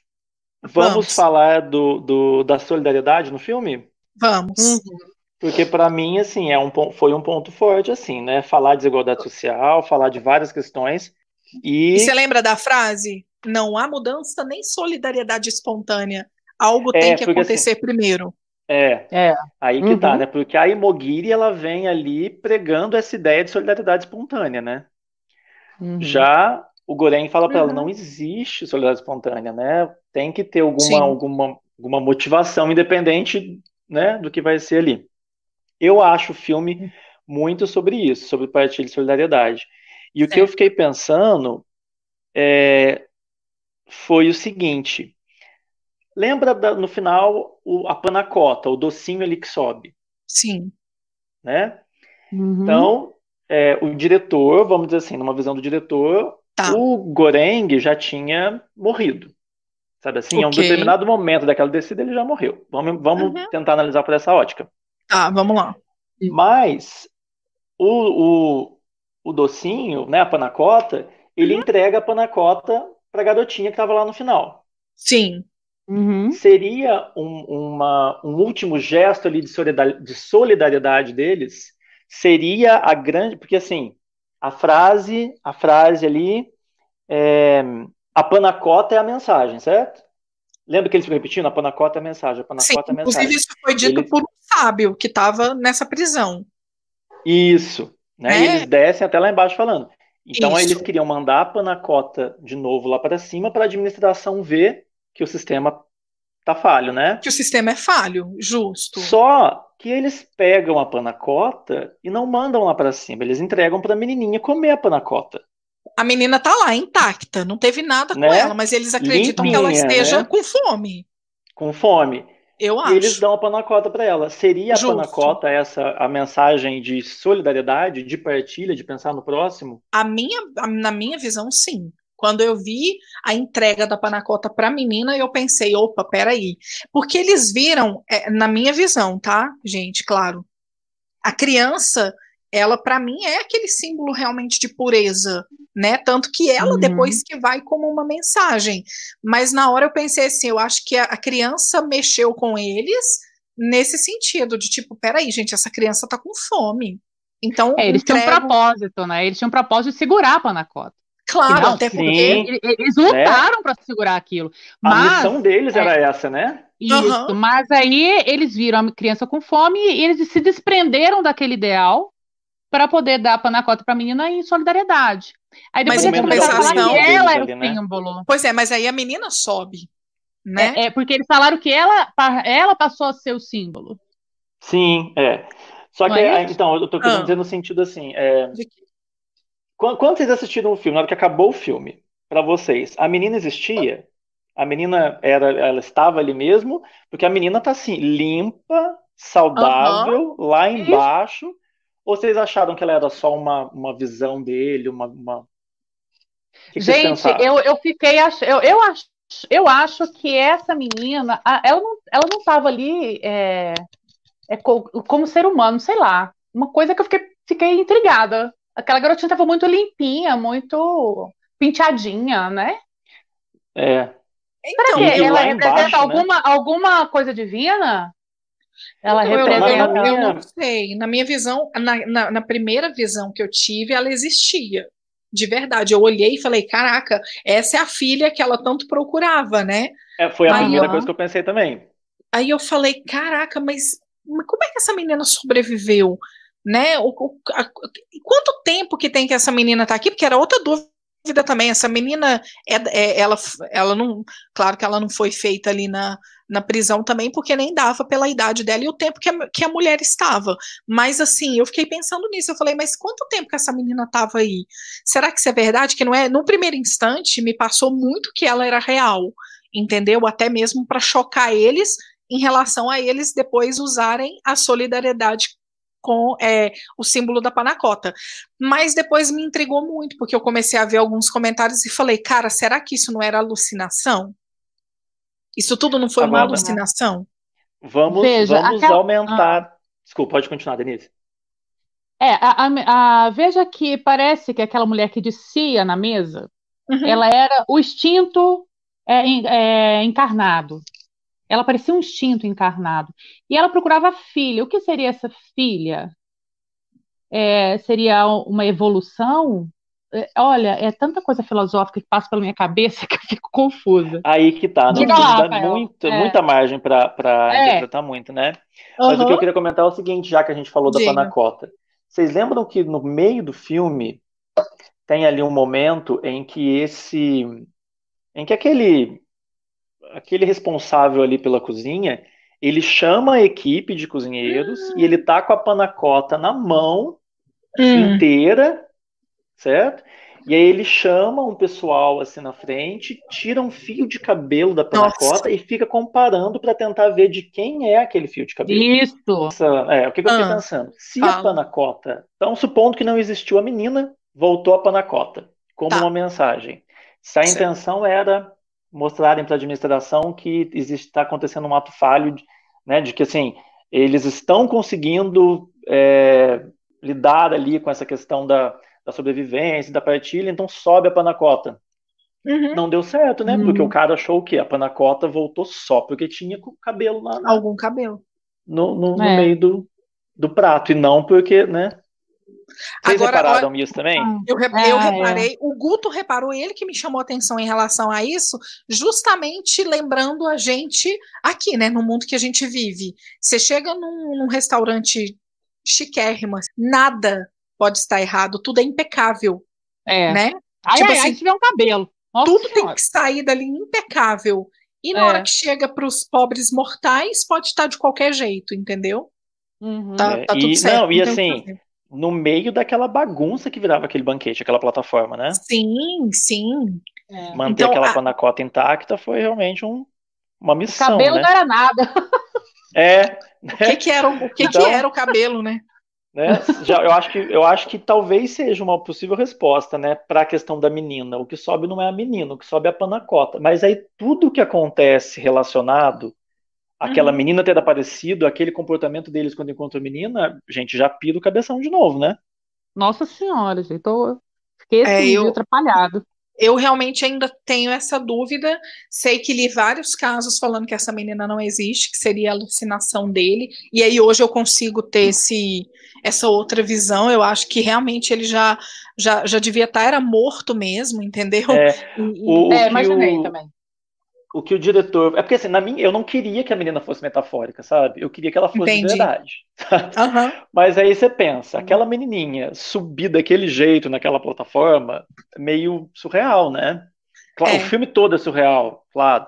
vamos falar do, do, da solidariedade no filme? Vamos. Uhum. Porque para mim, assim, é um, foi um ponto forte, assim, né? Falar de desigualdade social, falar de várias questões. E, e você lembra da frase? Não há mudança nem solidariedade espontânea. Algo é, tem que acontecer assim, primeiro. É, é. Aí que tá, uhum. tá, né? Porque a Imogiri, ela vem ali pregando essa ideia de solidariedade espontânea, né? Uhum. Já o Goren fala para uhum. ela, não existe solidariedade espontânea, né? Tem que ter alguma, alguma, alguma motivação independente né, do que vai ser ali. Eu acho o filme muito sobre isso, sobre partilha de solidariedade. E o que eu fiquei pensando é, foi o seguinte: lembra da, no final o, a panacota, o docinho ali que sobe? Sim. Né? Uhum. Então, é, o diretor, vamos dizer assim, numa visão do diretor, Tá. O Goreng já tinha morrido. Sabe assim, okay. em um determinado momento daquela descida ele já morreu. Vamos, vamos uhum. tentar analisar por essa ótica. Tá, vamos lá. Mas o, o, o docinho, né, a panacota, ele uhum. entrega a panacota para a garotinha que estava lá no final. Sim. Uhum. Seria um, uma, um último gesto ali de solidariedade, de solidariedade deles? Seria a grande. Porque assim, a frase, a frase ali. É, a panacota é a mensagem, certo? Lembra que eles ficam repetindo? A panacota é a mensagem, a panacota Sim, é a mensagem. Inclusive, isso foi dito Ele... por um sábio que estava nessa prisão. Isso. Né? É. E eles descem até lá embaixo falando. Então, eles queriam mandar a panacota de novo lá para cima para a administração ver que o sistema tá falho, né? Que o sistema é falho, justo. Só que eles pegam a panacota e não mandam lá para cima, eles entregam para a menininha comer a panacota. A menina tá lá intacta, não teve nada né? com ela, mas eles acreditam Limpinha, que ela esteja né? com fome. Com fome. Eu acho. E eles dão a panacota para ela. Seria Justo. a panacota essa a mensagem de solidariedade, de partilha, de pensar no próximo? A minha, na minha visão, sim. Quando eu vi a entrega da panacota para a menina, eu pensei, opa, peraí. Porque eles viram, é, na minha visão, tá, gente, claro, a criança, ela para mim é aquele símbolo realmente de pureza, né? Tanto que ela uhum. depois que vai como uma mensagem. Mas na hora eu pensei assim, eu acho que a, a criança mexeu com eles nesse sentido, de tipo, peraí, gente, essa criança tá com fome. Então, é, eles entrego... tinham um propósito, né? Eles tinham um propósito de segurar a panacota. Claro, não, até porque eles lutaram né? para segurar aquilo. Mas, a missão deles é, era essa, né? Isso, uhum. mas aí eles viram a criança com fome e eles se desprenderam daquele ideal para poder dar a panacota para a menina em solidariedade. Aí depois mas falar que ela era o né? símbolo. Pois é, mas aí a menina sobe, né? É, é, porque eles falaram que ela, ela passou a ser o símbolo. Sim, é. Só Não que, é então, eu tô querendo ah. dizer no sentido assim, é, quando, quando vocês assistiram o filme, na hora que acabou o filme, para vocês, a menina existia? A menina era, ela estava ali mesmo, porque a menina tá assim, limpa, saudável, uhum. lá embaixo. Ou vocês acharam que ela era só uma, uma visão dele, uma. uma... Gente, eu, eu fiquei ach... eu, eu, acho, eu acho que essa menina, ela não, ela não tava ali é, é, como ser humano, sei lá. Uma coisa que eu fiquei, fiquei intrigada aquela garotinha tava muito limpinha, muito penteadinha, né? É. Então, Será que ela representa embaixo, né? alguma, né? alguma coisa divina? Ela então, representa. Eu, eu, eu, não sei. Na minha visão, na, na, na, primeira visão que eu tive, ela existia. De verdade. Eu olhei e falei: caraca, essa é a filha que ela tanto procurava, né? É, foi a Aí, primeira coisa que eu pensei também. Aí eu falei: caraca, mas, mas como é que essa menina sobreviveu? né? O, o a, quanto tempo que tem que essa menina tá aqui? Porque era outra dúvida também. Essa menina, é, é, ela, ela não, claro que ela não foi feita ali na, na prisão também, porque nem dava pela idade dela e o tempo que a, que a mulher estava. Mas assim, eu fiquei pensando nisso. Eu falei, mas quanto tempo que essa menina estava aí? Será que isso é verdade? Que não é? No primeiro instante, me passou muito que ela era real, entendeu? Até mesmo para chocar eles em relação a eles depois usarem a solidariedade com é, o símbolo da panacota. Mas depois me intrigou muito, porque eu comecei a ver alguns comentários e falei, cara, será que isso não era alucinação? Isso tudo não foi Agora, uma alucinação? Vamos, veja, vamos aquela... aumentar. Ah. Desculpa, pode continuar, Denise. É, a, a, a, veja que parece que aquela mulher que descia na mesa, uhum. ela era o instinto é, é, encarnado. Ela parecia um instinto encarnado. E ela procurava a filha. O que seria essa filha? É, seria uma evolução? É, olha, é tanta coisa filosófica que passa pela minha cabeça *laughs* que eu fico confusa. Aí que tá, não lá, dá muito, é. muita margem para é. interpretar muito, né? Uhum. Mas o que eu queria comentar é o seguinte, já que a gente falou da Diga. Panacota. Vocês lembram que no meio do filme tem ali um momento em que esse. em que aquele aquele responsável ali pela cozinha, ele chama a equipe de cozinheiros ah. e ele tá com a panacota na mão hum. inteira, certo? E aí ele chama um pessoal assim na frente, tira um fio de cabelo da panacota Nossa. e fica comparando para tentar ver de quem é aquele fio de cabelo. Isso. É, o que, que eu fiquei pensando? Se Fala. a panacota, então supondo que não existiu a menina, voltou a panacota. como tá. uma mensagem. Se a intenção era mostrarem para a administração que está acontecendo um ato falho, né, de que assim eles estão conseguindo é, lidar ali com essa questão da, da sobrevivência, da partilha, então sobe a panacota. Uhum. Não deu certo, né? Uhum. Porque o cara achou que a panacota voltou só porque tinha cabelo lá. Algum cabelo. No, no, no é. meio do, do prato, e não porque, né? Vocês Agora, repararam isso também? Eu, eu é, reparei, é. o Guto reparou, ele que me chamou a atenção em relação a isso, justamente lembrando a gente aqui, né, no mundo que a gente vive. Você chega num, num restaurante chiquérrimo, nada pode estar errado, tudo é impecável. É. Né? Aí, tipo aí, assim, aí tiver um cabelo. Nossa tudo senhora. tem que sair dali impecável. E na é. hora que chega para os pobres mortais, pode estar de qualquer jeito, entendeu? Uhum. Tá, é, tá tudo e, certo. Não, e assim, no meio daquela bagunça que virava aquele banquete, aquela plataforma, né? Sim, sim. É. Manter então, aquela a... panacota intacta foi realmente um, uma missão. O cabelo né? não era nada. É. O que, que era, o que, então, que era o cabelo, né? Né? Já, eu, acho que, eu acho que talvez seja uma possível resposta né, para a questão da menina. O que sobe não é a menina, o que sobe é a panacota. Mas aí tudo que acontece relacionado aquela uhum. menina ter aparecido, aquele comportamento deles quando encontram a menina, gente, já pira o cabeção de novo, né? Nossa senhora, gente, tô... fiquei assim, é, eu... atrapalhado. Eu realmente ainda tenho essa dúvida. Sei que li vários casos falando que essa menina não existe, que seria alucinação dele. E aí hoje eu consigo ter esse, essa outra visão. Eu acho que realmente ele já já, já devia estar era morto mesmo, entendeu? É, o, é imaginei o, também o que o diretor. É porque assim, na minha, eu não queria que a menina fosse metafórica, sabe? Eu queria que ela fosse Entendi. de verdade. *laughs* Uhum. Mas aí você pensa, aquela menininha subir daquele jeito naquela plataforma, meio surreal, né? Claro, é. O filme todo é surreal, claro.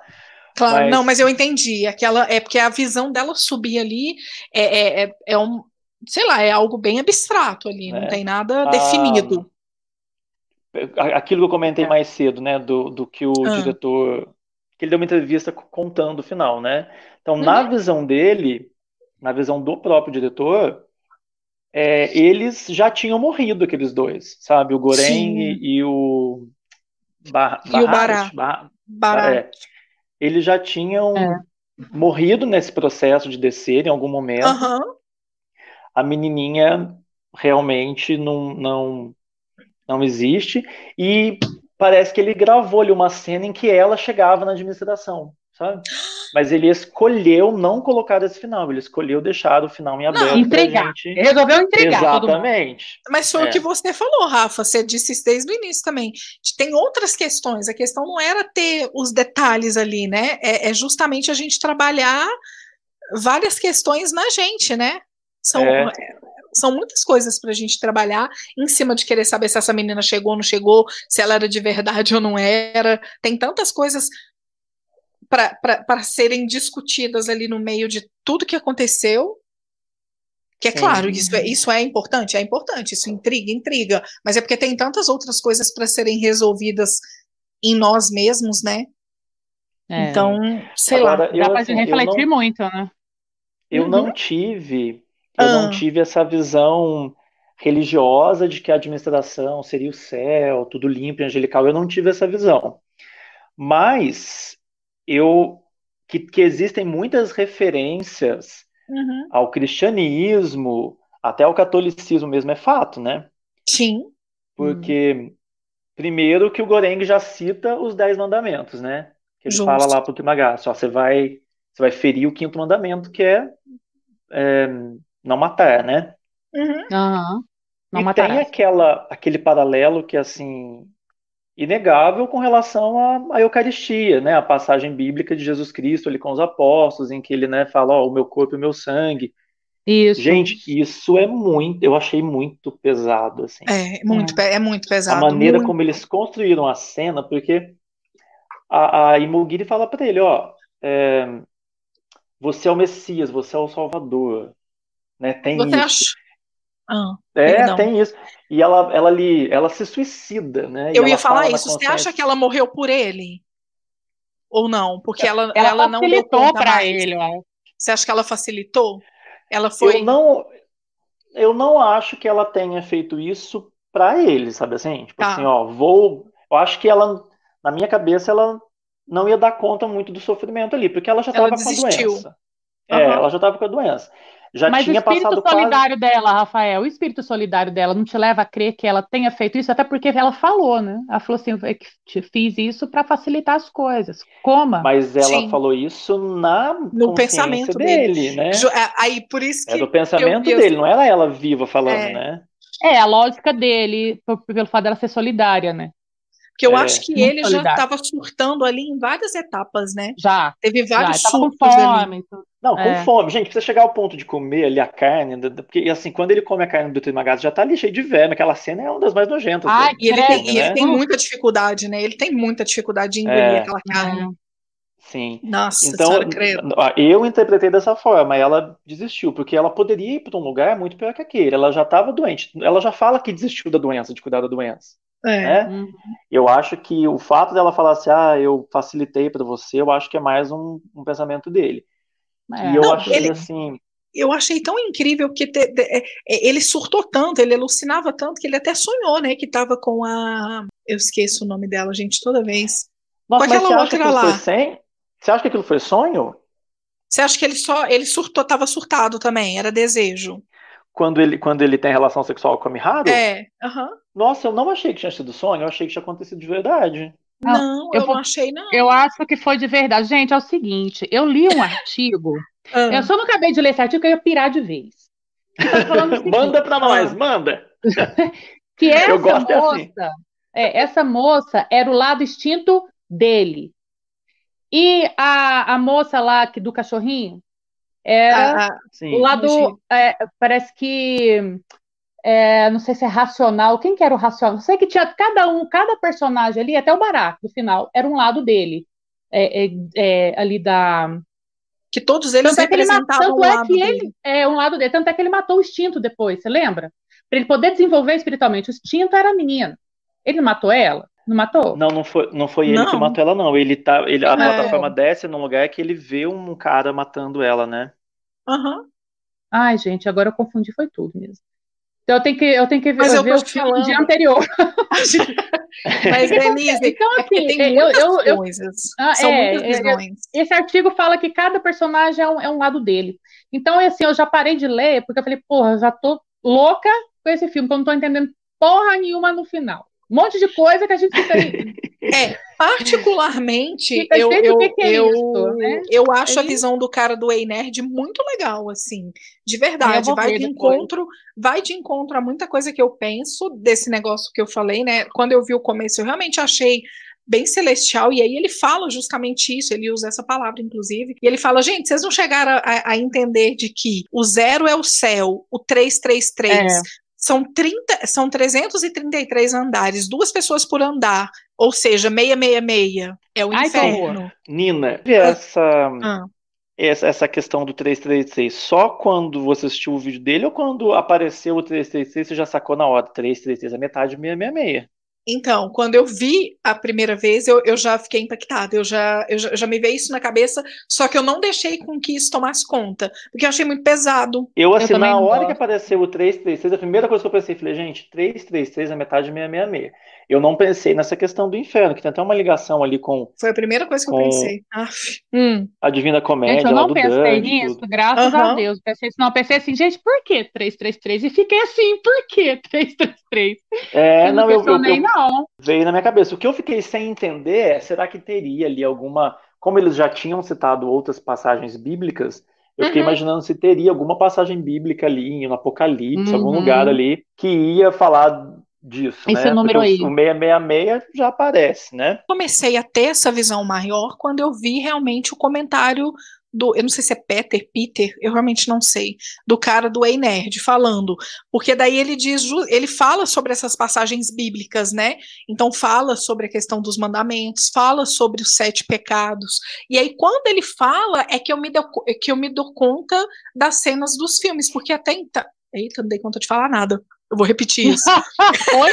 Claro, mas... não, mas eu entendi. Aquela é porque a visão dela subir ali é, é, é, é um, sei lá, é algo bem abstrato ali, não é. tem nada definido. Aquilo que eu comentei é. mais cedo, né, do, do que o ah. diretor que ele deu uma entrevista contando o final, né? Então, uhum. na visão dele, na visão do próprio diretor, é, eles já tinham morrido, aqueles dois, sabe? O Goreng e, e, o. Bar e o Bará. Bar Bará. É. Eles já tinham é. morrido nesse processo de descer em algum momento. Uhum. A menininha realmente não, não, não existe. E parece que ele gravou ali uma cena em que ela chegava na administração, sabe? Mas ele escolheu não colocar esse final, ele escolheu deixar o final em aberto. Não, entregar. Gente... Resolveu entregar. Exatamente. Mas foi é. o que você falou, Rafa. Você disse isso desde o início também. Tem outras questões. A questão não era ter os detalhes ali, né? É, é justamente a gente trabalhar várias questões na gente, né? São, é são muitas coisas para a gente trabalhar em cima de querer saber se essa menina chegou ou não chegou, se ela era de verdade ou não era. Tem tantas coisas para serem discutidas ali no meio de tudo que aconteceu. Que é claro, isso é, isso é importante, é importante, isso intriga, intriga, mas é porque tem tantas outras coisas para serem resolvidas em nós mesmos, né? É. Então, sei Agora, lá. Dá para assim, refletir não, muito, né? Eu uhum. não tive eu ah. não tive essa visão religiosa de que a administração seria o céu, tudo limpo e angelical. Eu não tive essa visão. Mas eu que, que existem muitas referências uhum. ao cristianismo, até ao catolicismo mesmo é fato, né? Sim. Porque uhum. primeiro que o Goreng já cita os dez mandamentos, né? Que ele Justo. fala lá para o Kimagaço, você vai você vai ferir o quinto mandamento, que é, é não matar, né? Uhum. Uhum. Não e tem aquela, aquele paralelo que, assim, inegável com relação à, à, Eucaristia, né? A passagem bíblica de Jesus Cristo ali com os apóstolos, em que ele, né, fala, ó, o meu corpo e o meu sangue. Isso. Gente, isso é muito, eu achei muito pesado, assim. É, muito, é, é muito pesado. A maneira muito. como eles construíram a cena, porque a, a Imogiri fala para ele, ó, é, você é o Messias, você é o Salvador, né? Tem Você isso. Acha... Ah, é, perdão. tem isso. E ela, ela, ali, ela se suicida, né? Eu ia falar isso. Você acha que ela morreu por ele? Ou não? Porque ela, ela, ela não facilitou para ele. Você acha que ela facilitou? Ela foi. Eu não, eu não acho que ela tenha feito isso para ele, sabe assim? Tipo tá. assim, ó, vou. Eu acho que ela, na minha cabeça, ela não ia dar conta muito do sofrimento ali, porque ela já estava com a doença. Uhum. É, ela já estava com a doença. Já Mas tinha o espírito passado solidário quase... dela, Rafael, o espírito solidário dela não te leva a crer que ela tenha feito isso, até porque ela falou, né? Ela falou assim, eu fiz isso para facilitar as coisas. Coma. Mas ela Sim. falou isso na no pensamento dele, dele, né? É, aí por isso que é do pensamento dele, não era ela viva falando, é. né? É, a lógica dele, pelo fato dela ser solidária, né? Porque eu é, acho que ele já estava surtando ali em várias etapas, né? Já. Teve vários já, surtos com fome, ali. Não, com é. fome. Gente, precisa chegar ao ponto de comer ali a carne, porque assim, quando ele come a carne do Trimagato, já tá ali cheio de verme, aquela cena é uma das mais nojentas. Ah, e ele, tem, né? ele tem muita dificuldade, né? Ele tem muita dificuldade de engolir é. aquela carne. Sim. Nossa, então, eu interpretei dessa forma, ela desistiu, porque ela poderia ir para um lugar muito pior que aquele. Ela já estava doente. Ela já fala que desistiu da doença, de cuidar da doença. É. Né? Eu acho que o fato dela falar assim, ah, eu facilitei para você, eu acho que é mais um, um pensamento dele. É. E eu Não, achei ele, assim. Eu achei tão incrível que te, te, é, é, ele surtou tanto, ele alucinava tanto que ele até sonhou, né? Que estava com a. Eu esqueço o nome dela, gente, toda vez. Nossa, com aquela outra lá. Sem... Você acha que aquilo foi sonho? Você acha que ele só. Ele surtou, estava surtado também, era desejo quando ele, quando ele tem relação sexual com a Miharu? É, aham. Uhum. Nossa, eu não achei que tinha sido sonho, eu achei que tinha acontecido de verdade. Não, não eu, eu não achei, não. Eu acho que foi de verdade. Gente, é o seguinte, eu li um artigo, *laughs* ah. eu só não acabei de ler esse artigo, eu ia pirar de vez. *laughs* Seguinte, manda pra nós, ah, manda! *laughs* que essa gosto moça, assim. é, essa moça era o lado extinto dele. E a, a moça lá que, do cachorrinho, era ah, ah o lado, é, parece que, é, não sei se é racional, quem que era o racional? Sei que tinha cada um, cada personagem ali, até o Barack, no final, era um lado dele, é, é, é ali da... Que todos eles tanto representavam é que ele, tanto um é que ele, é um lado dele, tanto é que ele matou o instinto depois, você lembra? Para ele poder desenvolver espiritualmente, o instinto era a menina. Ele matou ela? Não matou? Não, não foi, não foi ele não. que matou ela, não. Ele tá, ele, a é. plataforma desce num lugar que ele vê um cara matando ela, né? Uhum. Ai, gente, agora eu confundi, foi tudo mesmo. Então eu tenho que, eu tenho que ver, Mas eu ver o filme falando. dia anterior. *laughs* Mas, Denise, então, é assim, tem muitas eu, eu, coisas. Ah, São é, muitas é, visões. esse artigo fala que cada personagem é um, é um lado dele. Então, assim, eu já parei de ler, porque eu falei, porra, já tô louca com esse filme, porque eu não tô entendendo porra nenhuma no final. Um monte de coisa que a gente fica. é, particularmente, eu, eu, que que é eu, isso, né? eu acho a visão do cara do Ei Nerd muito legal, assim, de verdade. Vai de encontro, vai de encontro a muita coisa que eu penso desse negócio que eu falei, né? Quando eu vi o começo, eu realmente achei bem celestial, e aí ele fala justamente isso, ele usa essa palavra, inclusive, e ele fala, gente, vocês não chegaram a, a entender de que o zero é o céu, o 333, é. São, 30, são 333 andares, duas pessoas por andar, ou seja, 666. É o Ai, inferno. Nina, essa, ah. essa, essa questão do 336, só quando você assistiu o vídeo dele ou quando apareceu o 336 você já sacou na hora? 333 é metade de 666. Então, quando eu vi a primeira vez, eu, eu já fiquei impactada, eu já, eu já, já, me veio isso na cabeça, só que eu não deixei com que isso tomasse conta, porque eu achei muito pesado. Eu, assim, eu na hora gosto. que apareceu o 336, a primeira coisa que eu pensei, falei, gente, 333 é metade de 666. Eu não pensei nessa questão do inferno, que tem até uma ligação ali com. Foi a primeira coisa que eu pensei. Ah, hum. A Divina Comédia. Gente, eu não pensei nisso, tudo. graças uhum. a Deus. Pensei, não, pensei assim, gente, por que 333? E fiquei assim, por que 333? *laughs* É, eu não, eu, eu, eu, não. Veio na minha cabeça. O que eu fiquei sem entender é, será que teria ali alguma. Como eles já tinham citado outras passagens bíblicas, eu fiquei uhum. imaginando se teria alguma passagem bíblica ali, no Apocalipse, uhum. algum lugar ali, que ia falar disso, Esse né? número aí. O 666 já aparece, né? Comecei a ter essa visão maior quando eu vi realmente o comentário do, eu não sei se é Peter, Peter, eu realmente não sei, do cara do Ei Nerd falando, porque daí ele diz, ele fala sobre essas passagens bíblicas, né? Então fala sobre a questão dos mandamentos, fala sobre os sete pecados. E aí quando ele fala é que eu me dou, que eu me dou conta das cenas dos filmes, porque até então, eita, não dei conta de falar nada. Eu vou repetir isso. *laughs* Oi?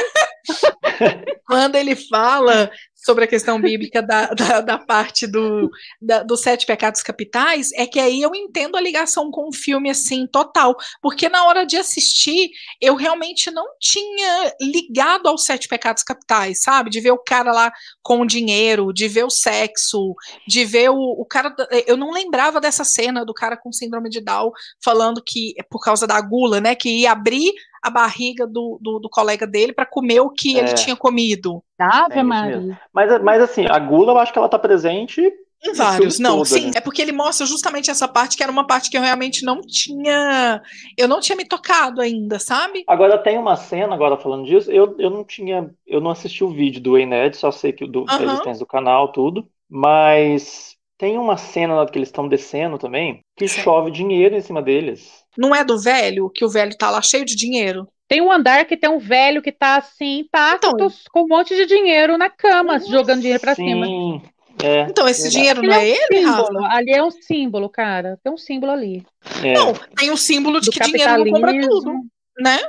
*laughs* Quando ele fala sobre a questão bíblica da, da, da parte do, da, dos sete pecados capitais, é que aí eu entendo a ligação com o filme, assim, total. Porque na hora de assistir, eu realmente não tinha ligado aos sete pecados capitais, sabe? De ver o cara lá com o dinheiro, de ver o sexo, de ver o, o cara. Eu não lembrava dessa cena do cara com síndrome de Down falando que é por causa da gula, né? Que ia abrir a barriga do, do, do colega dele para comer o que é. ele tinha comido. Ave é Maria. Mas, mas assim, a gula eu acho que ela tá presente em vários, não, todo, sim, né? é porque ele mostra justamente essa parte que era uma parte que eu realmente não tinha, eu não tinha me tocado ainda, sabe? Agora tem uma cena, agora falando disso, eu, eu não tinha, eu não assisti o vídeo do Ened, só sei que do, da existência do canal, tudo, mas tem uma cena lá que eles estão descendo também, que sim. chove dinheiro em cima deles. Não é do velho, que o velho tá lá cheio de dinheiro? Tem um andar que tem um velho que tá assim, intacto, então, com um monte de dinheiro na cama, jogando dinheiro pra sim. cima. É, então, esse dinheiro não é, é um ele, Rafa? Ali é um símbolo, cara. Tem um símbolo ali. É. Não, tem um símbolo de Do que dinheiro não compra tudo, né?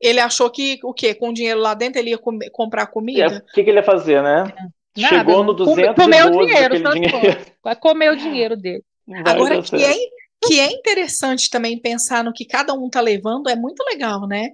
Ele achou que o quê? Com o dinheiro lá dentro ele ia comer, comprar comida? É, o que, que, ele ia fazer, né? Nada, Chegou no 200 Comer o dinheiro, dinheiro. Vai comer o dinheiro dele. Agora, que é, que é interessante também pensar no que cada um tá levando, é muito legal, né?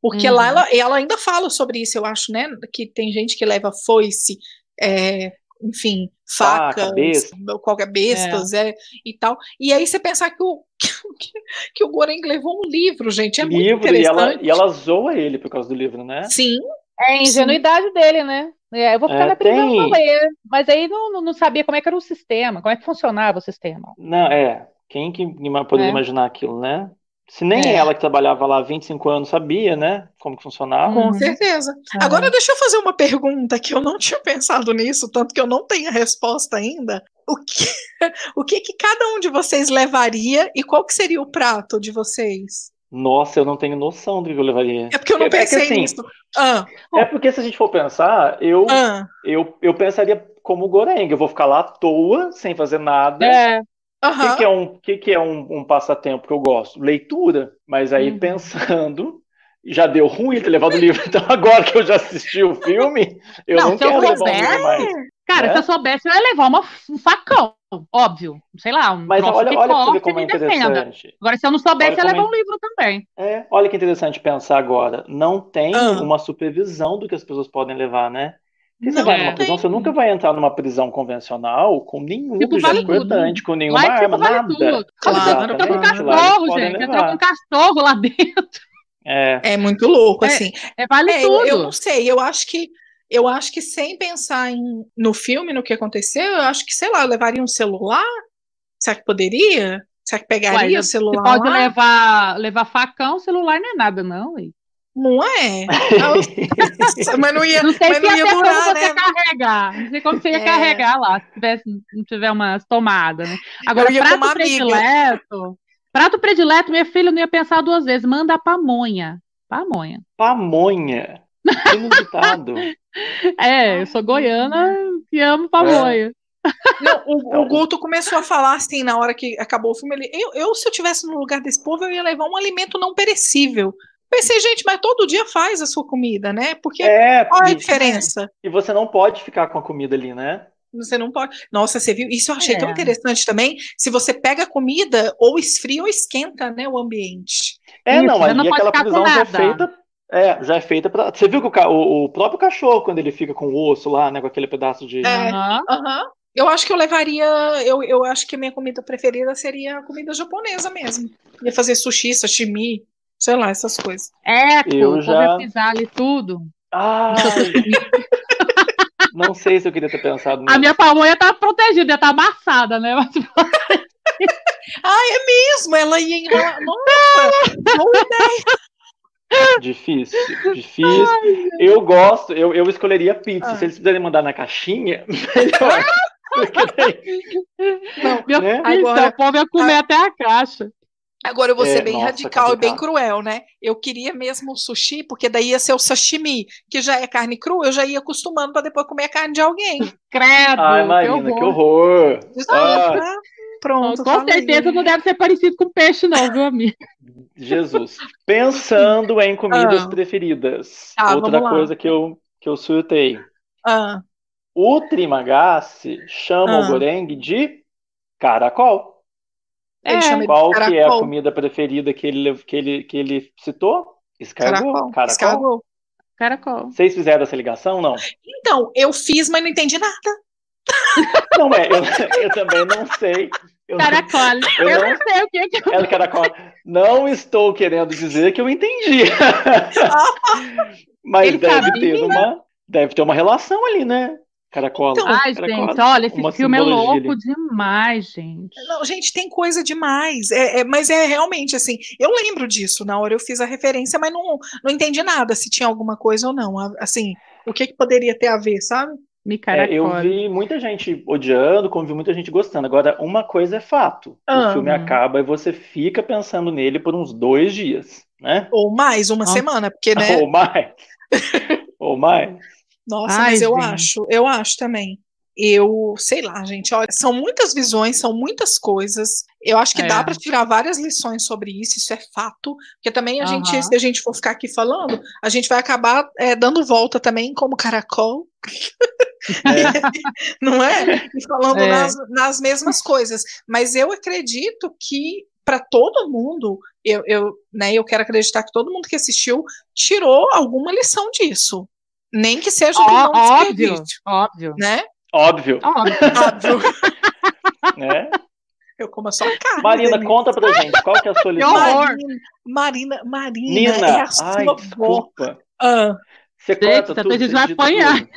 Porque uhum. lá ela, ela ainda fala sobre isso, eu acho, né? Que tem gente que leva foice, é, enfim, facas, Faca, qualquer bestas, é. é. e tal. E aí você pensar que o, *laughs* que, que o Goreng levou um livro, gente, é livro, muito interessante. E ela, e ela zoa ele por causa do livro, né? Sim. É a ingenuidade Sim. dele, né? É, eu vou ficar é, na prisão tem... ler, mas aí não, não sabia como é que era o sistema, como é que funcionava o sistema. Não, é, quem que poderia é. imaginar aquilo, né? Se nem é. ela que trabalhava lá há 25 anos sabia, né? Como que funcionava. Com certeza. Uhum. Agora deixa eu fazer uma pergunta que eu não tinha pensado nisso, tanto que eu não tenho a resposta ainda. O que, *laughs* o que, que cada um de vocês levaria e qual que seria o prato de vocês? Nossa, eu não tenho noção do que eu levaria. É porque eu não pensei é que, assim, nisso. Ah. É porque se a gente for pensar, eu, ah. eu, eu pensaria como o Goreng. Eu vou ficar lá à toa, sem fazer nada. É. O uhum. que, que, é, um, que, que é um, um, passatempo que eu gosto? Leitura. Mas aí, uhum. pensando, já deu ruim ter levado o livro. *laughs* Então, agora que eu já assisti o filme, eu não, não quero levar o livro mais. Cara, né? se eu soubesse, eu ia levar uma, um facão, óbvio. Sei lá, um Mas olha, olha corte, como é interessante. Agora, se eu não soubesse, eu ia levar é... um livro também. É, olha que interessante pensar agora. Não tem uhum. uma supervisão do que as pessoas podem levar, né? Se você vai numa prisão, você nunca vai entrar numa prisão convencional com nenhum tipo, objeto vale cortante, com nenhuma lá, arma, vale nada. Tudo. Claro, entra com cachorro, gente. Entrou com cachorro lá *laughs* dentro. É, é muito louco, é, assim. É, vale é, tudo. Eu, eu, não sei, eu acho que eu acho que sem pensar em, no filme, no que aconteceu, eu acho que, sei lá, eu levaria um celular? Será que poderia? Será que pegaria Ué, o celular? Você pode levar, levar facão, celular não é nada, não. Hein? Não é? mas não ia, não sei mas se não ia durar, como né? você carregar. Não sei como você ia é. carregar lá, se tivesse, não tiver umas tomadas, né? Agora, prato predileto. Prato predileto, minha filha não ia pensar duas vezes. Manda pamonha. Pamonha. Pamonha. Inusitado. *laughs* é, eu sou goiana e amo pamonha. É. Não, o, o, Guto começou a falar assim na hora que acabou o filme. Ele, eu, eu, se eu tivesse no lugar desse povo, eu ia levar um alimento não perecível. Pensei, gente, mas todo dia faz a sua comida, né? Porque é, qual a diferença? E você não pode ficar com a comida ali, né? Você não pode. Nossa, você viu? Isso eu achei é. tão interessante também. Se você pega a comida, ou esfria ou esquenta, né, o ambiente. É, Isso, não, ali aquela prisão já é feita. É, já é feita para. Você viu que o, o, o, próprio cachorro, quando ele fica com o osso lá, né, com aquele pedaço de. É, aham. Uhum. Uhum. Eu acho que eu levaria. Eu, eu acho que a minha comida preferida seria a comida japonesa mesmo. Ia fazer sushi, sashimi sei lá, essas coisas. É, eu já pisar ali tudo. Ah, *laughs* não sei se eu queria ter pensado nisso. A minha pamonha tá protegida, tá amassada, né? Mas... *laughs* ah, é mesmo, ela ia enrolar. Nossa, *laughs* boa ideia. Difícil, difícil. Ai, eu gosto, eu, eu escolheria pizza. Ah. Se eles quiserem mandar na caixinha, melhor. Não, meu né? Agora, o povo ia comer a... até a caixa. Agora eu vou é, ser bem nossa, radical e bem cruel, né? Eu queria mesmo o sushi, porque daí ia ser o sashimi, que já é carne crua, eu já ia acostumando para depois comer a carne de alguém. *laughs* Credo! Ai, Marina, que horror! Que horror. Ah. Pronto. Com certeza aí. não deve ser parecido com peixe, não, viu, amigo? Jesus. Pensando em comidas ah. preferidas. Ah, Outra coisa que eu, que eu surtei. Ah. o Trimagasi chama ah. o gorengue de caracol. É, Qual que é a comida preferida que ele, que ele, que ele citou? Escargot. Caracol. Caracol. Caracol. Vocês fizeram essa ligação, não? Então, eu fiz, mas não entendi nada. Não é, eu, eu também não sei. Eu caracol. Não, eu, eu não, não, sei o que, que eu... É caracol. Não estou querendo dizer que eu entendi. *laughs* mas Ele deve ter uma deve ter uma relação ali, né? Caracola. Então, Ai, Caracola, gente, olha, esse filme é louco ali. demais, gente. Não, gente, tem coisa demais. É, é, mas é realmente assim, eu lembro disso. Na hora eu fiz a referência, mas não, não entendi nada se tinha alguma coisa ou não. Assim, o que, que poderia ter a ver, sabe? Me é, eu vi muita gente odiando, como vi muita gente gostando. Agora, uma coisa é fato: ah, o filme acaba e você fica pensando nele por uns dois dias, né? Ou mais, uma ah. semana, porque, né? *laughs* Ou mais. *laughs* Ou mais. Nossa, Ai, mas eu gente. acho, eu acho também. Eu sei lá, gente. Olha, são muitas visões, são muitas coisas. Eu acho que é. dá para tirar várias lições sobre isso, isso é fato. Porque também a uhum. gente, se a gente for ficar aqui falando, a gente vai acabar é, dando volta também como caracol. É. *laughs* não é? E falando é. Nas, nas mesmas coisas. Mas eu acredito que para todo mundo, eu, eu, né, eu quero acreditar que todo mundo que assistiu tirou alguma lição disso. Nem que seja um Ó, óbvio, óbvio. Né? Óbvio. Óbvio. óbvio. *laughs* né? Eu como a sua carne. Marina, conta pra gente, qual que é a sua lição? Marina, Marina, Marina, Nina, é a sua ai, desculpa. Ah. Você corta tudo, a gente vai apanhar. Tudo.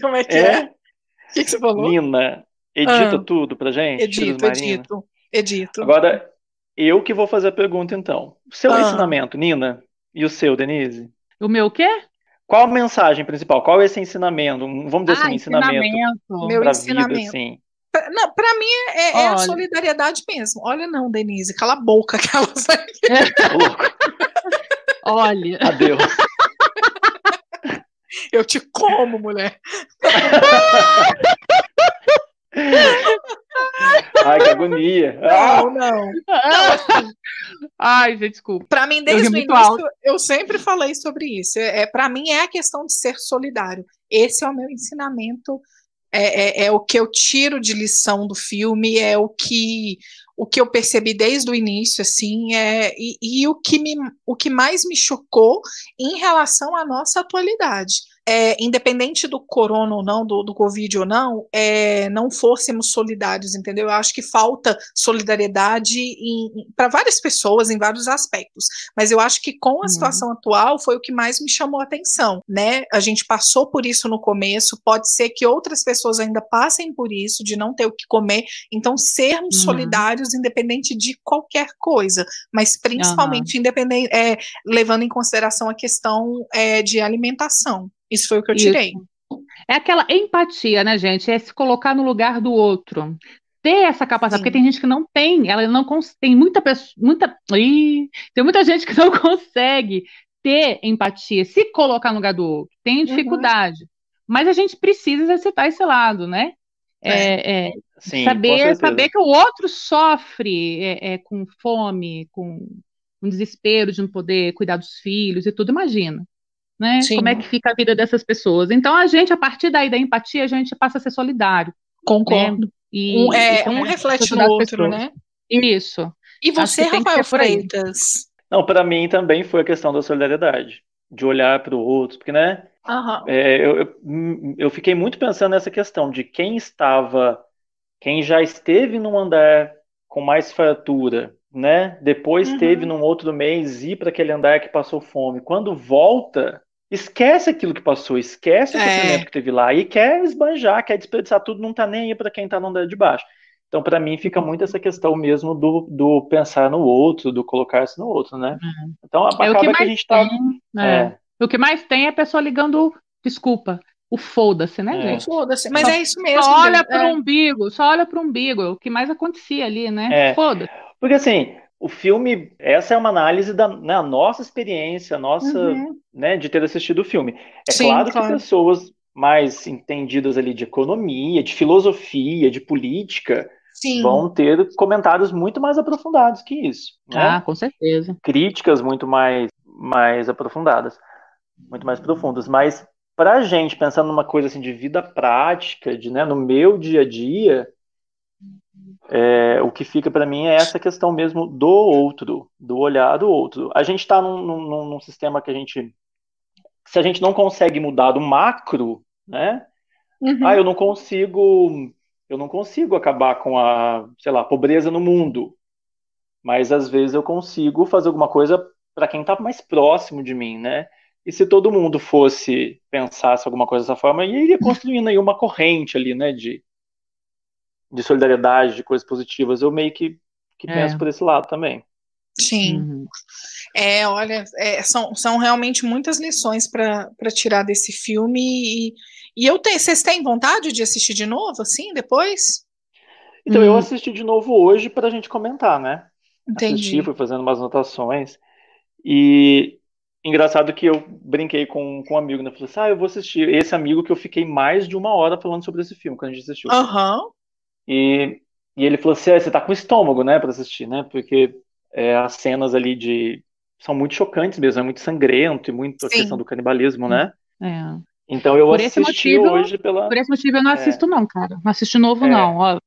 Como é que é? é? O que, que, você falou? Nina, edita ah. tudo pra gente. Edito, edito, edito. Agora, eu que vou fazer a pergunta então. O seu ah. ensinamento, Nina, e o seu, Denise? O meu o quê? Qual a mensagem principal? Qual é esse encenamento? Vamos dizer assim, ah, assim, ensinamento. ensinamento. Meu ensinamento. Vida, assim. Pra, não, para mim é, é, a solidariedade mesmo. Olha, não, Denise, cala a boca *laughs* aquelas. Olha. Adeus. Eu te como, mulher. *laughs* Ai, que agonia. Não, não. não Ai, gente, desculpa. Para mim, desde o início, alto. eu sempre falei sobre isso. É, é para mim, é a questão de ser solidário. Esse é o meu ensinamento. É, é, é, o que eu tiro de lição do filme, é o que o que eu percebi desde o início, assim, é, e, e o, que me, o que mais me chocou em relação à nossa atualidade é, independente do corona ou não, do, do Covid ou não, é, não fôssemos solidários, entendeu? Eu acho que falta solidariedade para várias pessoas em vários aspectos. Mas eu acho que com a uhum. situação atual foi o que mais me chamou a atenção, né? A gente passou por isso no começo, pode ser que outras pessoas ainda passem por isso, de não ter o que comer. Então, sermos uhum. solidários independente de qualquer coisa, mas principalmente uhum. independente, é, levando em consideração a questão é, de alimentação. Isso foi o que eu tirei. Isso. É aquela empatia, né, gente? É se colocar no lugar do outro. Ter essa capacidade, Sim. porque tem gente que não tem, ela não tem muita pessoa, muita, ih, tem muita *laughs* gente que não consegue ter empatia, se colocar no lugar do outro, tem uhum. dificuldade. Uhum. Mas a gente precisa exercitar esse lado, né? É, é, é Sim, saber, saber que o outro sofre é, é, com fome, com um desespero de não poder cuidar dos filhos e tudo, imagina né? Sim. Como é que fica a vida dessas pessoas. Então, a gente, a partir daí da empatia, a gente passa a ser solidário. Concordo. Né? E, um, é, e um reflete no outro, pessoas. né? Isso. E você, Rafael Freitas? Não, para mim também foi a questão da solidariedade, de olhar para o outro, porque, né? Uhum. É, eu, eu, eu fiquei muito pensando nessa questão de quem estava, quem já esteve num andar com mais fratura, né? Depois uhum. teve num outro mês ir para aquele andar que passou fome. Quando volta, esquece aquilo que passou, esquece o é. sofrimento que teve lá e quer esbanjar, quer desperdiçar tudo, não tá nem aí para quem tá no andar de baixo. Então, para mim, fica muito essa questão mesmo do, do pensar no outro, do colocar-se no outro, né? Uhum. Então, é acaba que, que, a gente tá. Tem, é. é. O que mais tem é a pessoa ligando desculpa. O foda-se, né, é. gente? Foda-se, mas só, é isso mesmo. Só olha para o é. umbigo, só olha para o umbigo, é o que mais acontecia ali, né? É. Foda-se. Porque assim, o filme, essa é uma análise da né, nossa experiência, nossa, uhum. né, de ter assistido o filme. É Sim, claro, claro que pessoas mais entendidas ali de economia, de filosofia, de política, Sim. vão ter comentários muito mais aprofundados que isso. Né? Ah, com certeza. Críticas muito mais, mais aprofundadas, muito mais profundas. Mas pra gente, pensando numa coisa assim de vida prática, de, né, no meu dia a dia, é, o que fica para mim é essa questão mesmo do outro, do olhar do outro. A gente está num, num, num, sistema que a gente, se a gente não consegue mudar do macro, né? Uhum. Ah, eu não consigo, eu não consigo acabar com a, sei lá, pobreza no mundo, mas às vezes eu consigo fazer alguma coisa para quem está mais próximo de mim, né? E se todo mundo fosse pensasse alguma coisa dessa forma, iria construindo aí uma corrente ali, né, de de solidariedade, de coisas positivas, eu meio que, que é. penso por esse lado também. Sim. Uhum. É, olha, é, são, são realmente muitas lições para tirar desse filme. E, e eu tenho. Vocês têm vontade de assistir de novo, assim, depois? Então, eu hum. assisti de novo hoje para a gente comentar, né? Entendi. Assisti, fui fazendo umas anotações. E engraçado que eu brinquei com, com um amigo, né? Falei assim: ah, eu vou assistir. Esse amigo que eu fiquei mais de uma hora falando sobre esse filme quando a gente assistiu. Aham. Uhum. E, e ele falou assim: ah, você tá com estômago, né, para assistir, né? Porque é, as cenas ali de. são muito chocantes mesmo, é muito sangrento e muito Sim. a questão do canibalismo, né? É. Então eu por assisti motivo, hoje pela. Por esse motivo eu não é. assisto, é. não, cara. Não assisto novo, é. não. Ó,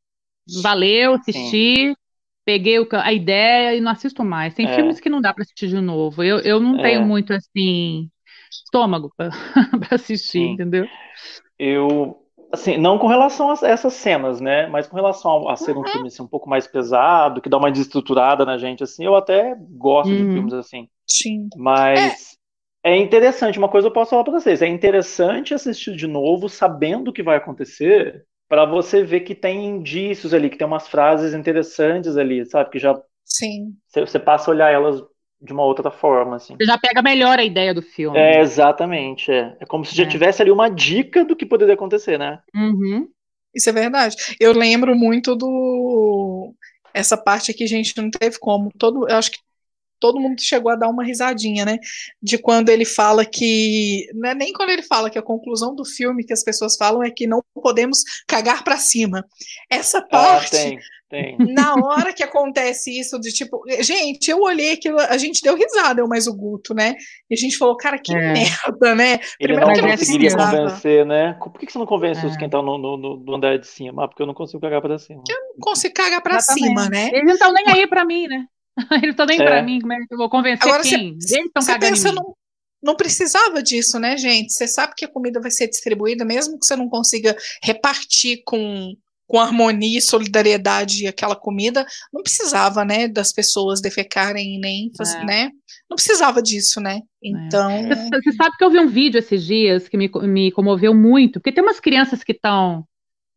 valeu, assisti. Sim. Peguei o, a ideia e não assisto mais. Tem é. filmes que não dá para assistir de novo. Eu, eu não tenho muito assim estômago *laughs* para assistir, Sim. entendeu? Eu, Assim, não com relação a essas cenas, né? Mas com relação a, ser um uhum. filme assim, um pouco mais pesado, que dá uma desestruturada na gente, assim, eu até gosto de filmes assim. Sim. Mas é. é interessante, uma coisa eu posso falar para vocês, é interessante assistir de novo, sabendo o que vai acontecer, para você ver que tem indícios ali, que tem umas frases interessantes ali, sabe? Que já. Sim. Você passa a olhar elas de uma outra forma, assim. Você já pega melhor a ideia do filme. É, exatamente. É, é como se já é. tivesse ali uma dica do que poderia acontecer, né? Uhum. Isso é verdade. Eu lembro muito do. Essa parte aqui, gente, não teve como. Todo, eu acho que todo mundo chegou a dar uma risadinha, né? De quando ele fala que. Não é nem quando ele fala que a conclusão do filme que as pessoas falam é que não podemos cagar para cima. Essa ah, parte. Ah, tem. *laughs* Na hora que acontece isso, de tipo, gente, eu olhei aquilo, a gente deu risada, eu mais o Guto, né? E a gente falou, cara, que é. merda, né? Ele Primeiro não que conseguiria convencer, né? Por que, você não convence é. os que estão no, no, no, andar de cima? Ah, porque eu não consigo cagar pra cima. Eu não consigo cagar pra Exatamente. cima, né? Eles não estão nem aí pra mim, né? *laughs* Eles não estão nem é. pra mim, como é que eu vou convencer Agora, quem? Cê, Eles estão cagando pensa em mim. Não, não precisava disso, né, gente? Você sabe que a comida vai ser distribuída, mesmo que você não consiga repartir com com harmonia e solidariedade aquela comida, não precisava, né, das pessoas defecarem nem, é. né? Não precisava disso, né? É. Então. É. Você, sabe que eu vi um vídeo esses dias que me, me comoveu muito, porque tem umas crianças que estão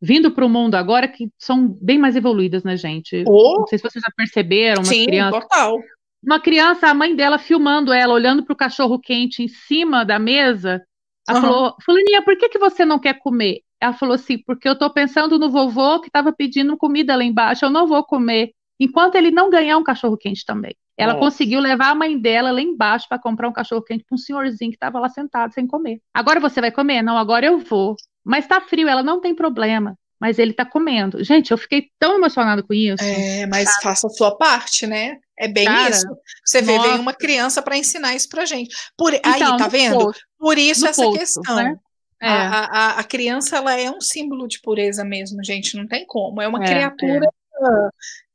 vindo para o mundo agora que são bem mais evoluídas, né, gente? Oh. Não sei se vocês já perceberam, uma Sim, criança. Total. Uma criança, a mãe dela filmando ela, olhando para o cachorro quente em cima da mesa. Ela uhum. falou: Fulaninha, por que, que você não quer comer? Ela falou assim: porque eu estou pensando no vovô que estava pedindo comida lá embaixo, eu não vou comer, enquanto ele não ganhar um cachorro quente também. Ela Nossa. conseguiu levar a mãe dela lá embaixo para comprar um cachorro quente para um senhorzinho que estava lá sentado sem comer. Agora você vai comer? Não, agora eu vou. Mas está frio, ela não tem problema. Mas ele está comendo. Gente, eu fiquei tão emocionada com isso. É, mas sabe? faça a sua parte, né? É bem Cara, isso. Você vê, vem uma criança para ensinar isso pra gente. Por então, aí, tá vendo? Posto, Por isso essa posto, questão. Né? É. A, a, a, criança ela é um símbolo de pureza mesmo, gente, não tem como. É uma é, criatura,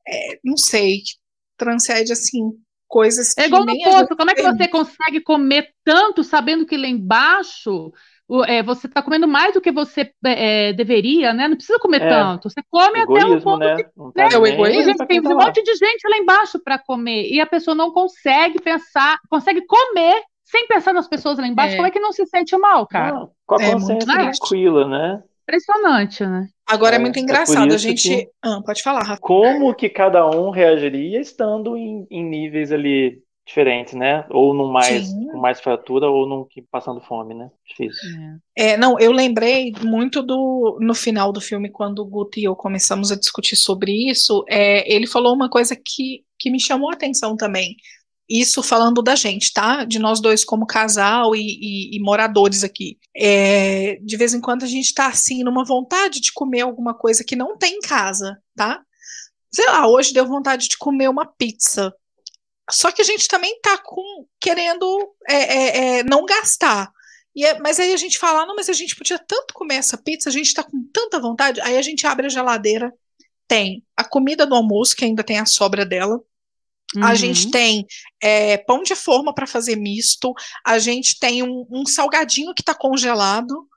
é. é não sei, que transcende assim coisas é que. É igual no poço, como é que você consegue comer tanto sabendo que lá embaixo é, você está comendo mais do que você é, deveria, né? Não precisa comer é, tanto. Você come até um ponto né? que. Tá né? É o egoísmo. Tem um monte de gente lá embaixo para comer e a pessoa não consegue pensar, consegue comer sem pensar nas pessoas lá embaixo, é. como é que não se sente mal, cara? Não, com a é consciência tranquila, né? Impressionante, né? Agora é, é muito engraçado, a gente. Que... Ah, pode falar, Rafa. Como que cada um reagiria estando em, em níveis ali diferentes, né? Ou num mais com mais fratura ou num que passando fome, né? Difícil. É. é, não, eu lembrei muito do no final do filme quando o Guto e eu começamos a discutir sobre isso, é, ele falou uma coisa que, que me chamou a atenção também. Isso falando da gente, tá? De nós dois como casal e, e, e moradores aqui. É, de vez em quando a gente tá assim, numa vontade de comer alguma coisa que não tem em casa, tá? Sei lá, hoje deu vontade de comer uma pizza. Só que a gente também tá com, querendo é, é, é não gastar. E é, mas aí a gente fala, não, mas a gente podia tanto comer essa pizza, a gente tá com tanta vontade. Aí a gente abre a geladeira, tem a comida do almoço, que ainda tem a sobra dela. Uhum. A gente tem é, pão de forma para fazer misto, a gente tem um, um salgadinho que está congelado,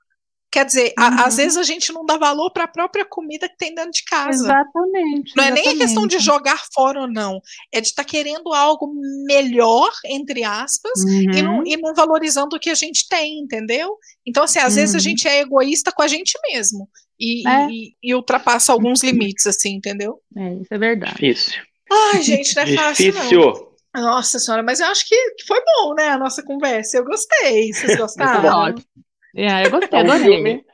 Quer dizer, uhum. a, às vezes a gente não dá valor para a própria comida que tem dentro de casa. Exatamente. Não exatamente. é nem questão de jogar fora ou não, é de estar tá querendo algo melhor, entre aspas, uhum. e, não, e não valorizando o que a gente tem, entendeu? Então, assim, às uhum. vezes a uhum. gente é egoísta com a gente mesmo e, é. e, e ultrapassa alguns *laughs* limites, assim, entendeu? É, isso é verdade. Difícil. Ai, *laughs* gente, não é fácil. Difícil. Não. Nossa senhora, mas eu acho que, foi bom, né, a nossa conversa. Eu gostei. Vocês *laughs* gostaram? É, eu gostei, então, o filme,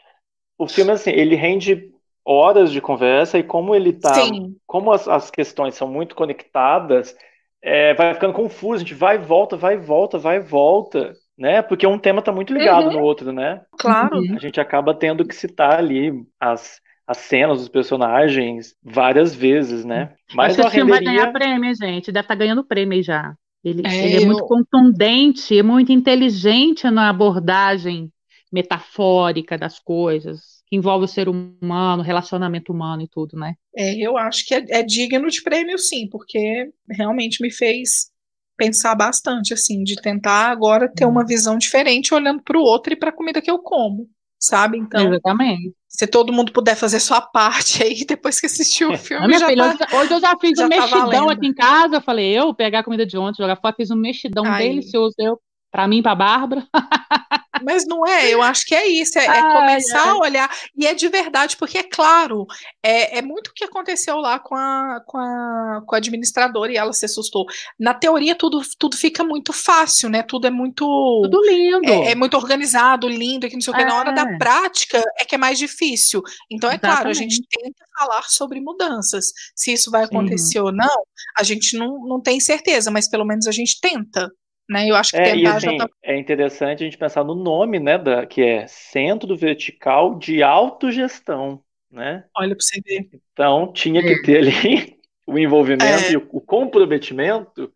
o filme, assim, ele rende horas de conversa e como ele tá. Sim. Como as, as questões são muito conectadas, é, vai ficando confuso, a gente vai e volta, vai e volta, vai e volta, né? Porque um tema tá muito ligado uhum. no outro, né? Claro. A gente acaba tendo que citar ali as, as cenas dos personagens várias vezes, né? Mas Esse filme renderia... vai ganhar prêmio, gente. Deve estar tá ganhando prêmio já. Ele é, ele é muito contundente, é muito inteligente na abordagem metafórica das coisas, que envolve o ser humano, relacionamento humano e tudo, né? É, eu acho que é, é digno de prêmio, sim, porque realmente me fez pensar bastante, assim, de tentar agora ter uma visão diferente olhando para o outro e para a comida que eu como, sabe? Então, Exatamente. Se todo mundo puder fazer sua parte aí *laughs* depois que assistiu o filme, minha filha, tá, hoje eu já fiz já um tá mexidão tá aqui em casa, eu falei, eu pegar a comida de ontem, jogar fora, fiz um mexidão delicioso, eu para mim, para Bárbara. *laughs* Mas não é, eu acho que é isso, é, é começar ai. a olhar, e é de verdade, porque é claro, é, é muito o que aconteceu lá com a, com, a, com a administradora e ela se assustou. Na teoria, tudo, tudo fica muito fácil, né? Tudo é muito. Tudo lindo. É, é muito organizado, lindo, que não sei o que. Na hora da é. prática é que é mais difícil. Então, é Exatamente. claro, a gente tenta falar sobre mudanças. Se isso vai acontecer Sim. ou não, a gente não, não tem certeza, mas pelo menos a gente tenta. Né? Eu acho que é, tentar assim, já tá... É interessante a gente pensar no nome, né, da, que é Centro Vertical de Autogestão, né? Olha para você ver. Então, tinha que é. ter ali *laughs* o envolvimento é. e o, o, comprometimento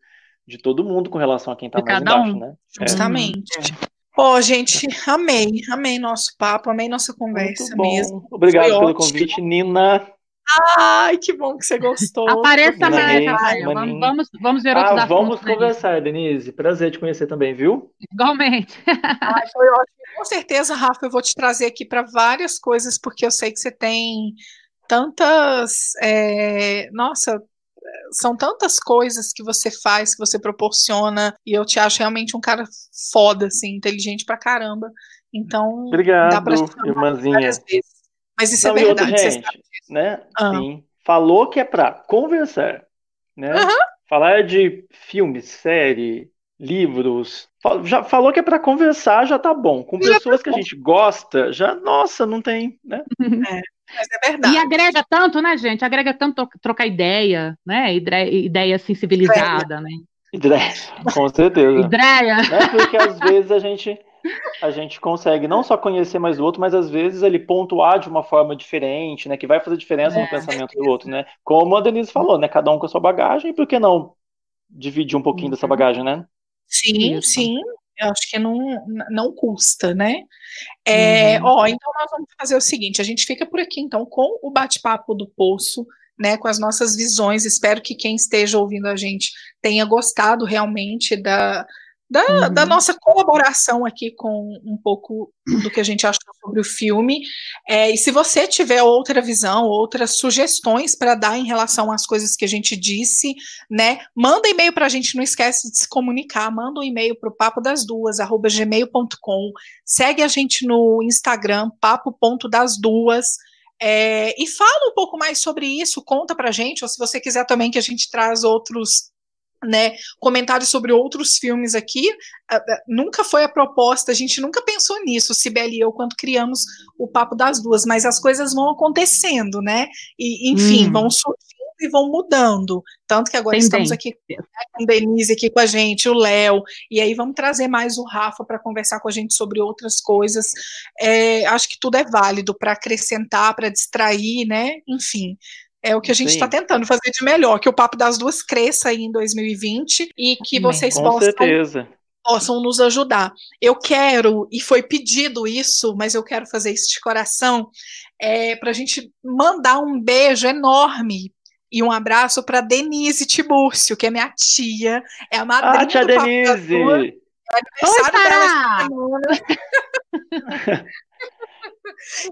de todo mundo com relação a quem está mais embaixo, um. né? É. Justamente. Ó, oh, gente, amei, amei nosso papo, amei nossa conversa mesmo. Obrigado Foi pelo ótimo. convite, Nina. Ai, que bom que você gostou. Apareça mais, Rafael. Vamos, vamos, vamos ver outros ah, Vamos conversar, Denise. Prazer te conhecer também, viu? Igualmente. *laughs* Ai, foi ótimo. Com certeza, Rafa, eu vou te trazer aqui para várias coisas, porque eu sei que você tem tantas. É... Nossa, são tantas coisas que você faz, que você proporciona, e eu te acho realmente um cara foda, assim, inteligente pra caramba. Então, Obrigado, dá pra irmãzinha. Mas isso é Não, é verdade. Outra, gente, né? Ah. Sim. Falou que é para conversar, né? Uhum. Falar de filme, série, livros. Já falou que é para conversar, já tá bom. Com pessoas tá que a gente gosta, já, nossa, não tem, né? É, mas é verdade. E agrega tanto, né, gente? Agrega tanto trocar ideia, né? Ideia, ideia assim, civilizada, né? Ideia, com certeza. Ideia. Né? Porque às vezes a gente a gente consegue não só conhecer mais o outro, mas às vezes ele pontuar de uma forma diferente, né? Que vai fazer diferença é, no pensamento do outro, né? Como a Denise falou, né? Cada um com a sua bagagem, e por que não dividir um pouquinho uhum. dessa bagagem, né? Sim, Isso. sim. Eu acho que não, não custa, né? É, uhum. Ó, então nós vamos fazer o seguinte: a gente fica por aqui, então, com o bate-papo do Poço. Né, com as nossas visões. Espero que quem esteja ouvindo a gente tenha gostado realmente da, da, uhum. da, nossa colaboração aqui com um pouco do que a gente achou sobre o filme. É, e se você tiver outra visão, outras sugestões para dar em relação às coisas que a gente disse, né, manda e-mail para a gente, não esquece de se comunicar, manda um e-mail para o papo das duas, arroba gmail.com, segue a gente no Instagram, papo.das duas, é, e fala um pouco mais sobre isso, conta pra gente, ou se você quiser também que a gente traz outros né, comentários sobre outros filmes aqui, nunca foi a proposta, a gente nunca pensou nisso, Sibeli e eu, quando criamos o Papo das Duas, mas as coisas vão acontecendo, né, e, enfim, hum. vão surgindo e vão mudando, tanto que agora estamos aqui né, com Denise aqui com a gente, o Léo, e aí vamos trazer mais o Rafa para conversar com a gente sobre outras coisas, é, acho que tudo é válido para acrescentar, para distrair, né, enfim, é o que a gente está tentando fazer de melhor, que o Papo das Duas cresça aí em 2020 e que vocês Com possam certeza. possam nos ajudar. Eu quero, e foi pedido isso, mas eu quero fazer isso de coração, é, para a gente mandar um beijo enorme e um abraço para Denise Tibúrcio, que é minha tia, é a madrinha ah, tia do Denise! É aniversário Oi, dela semana. *laughs*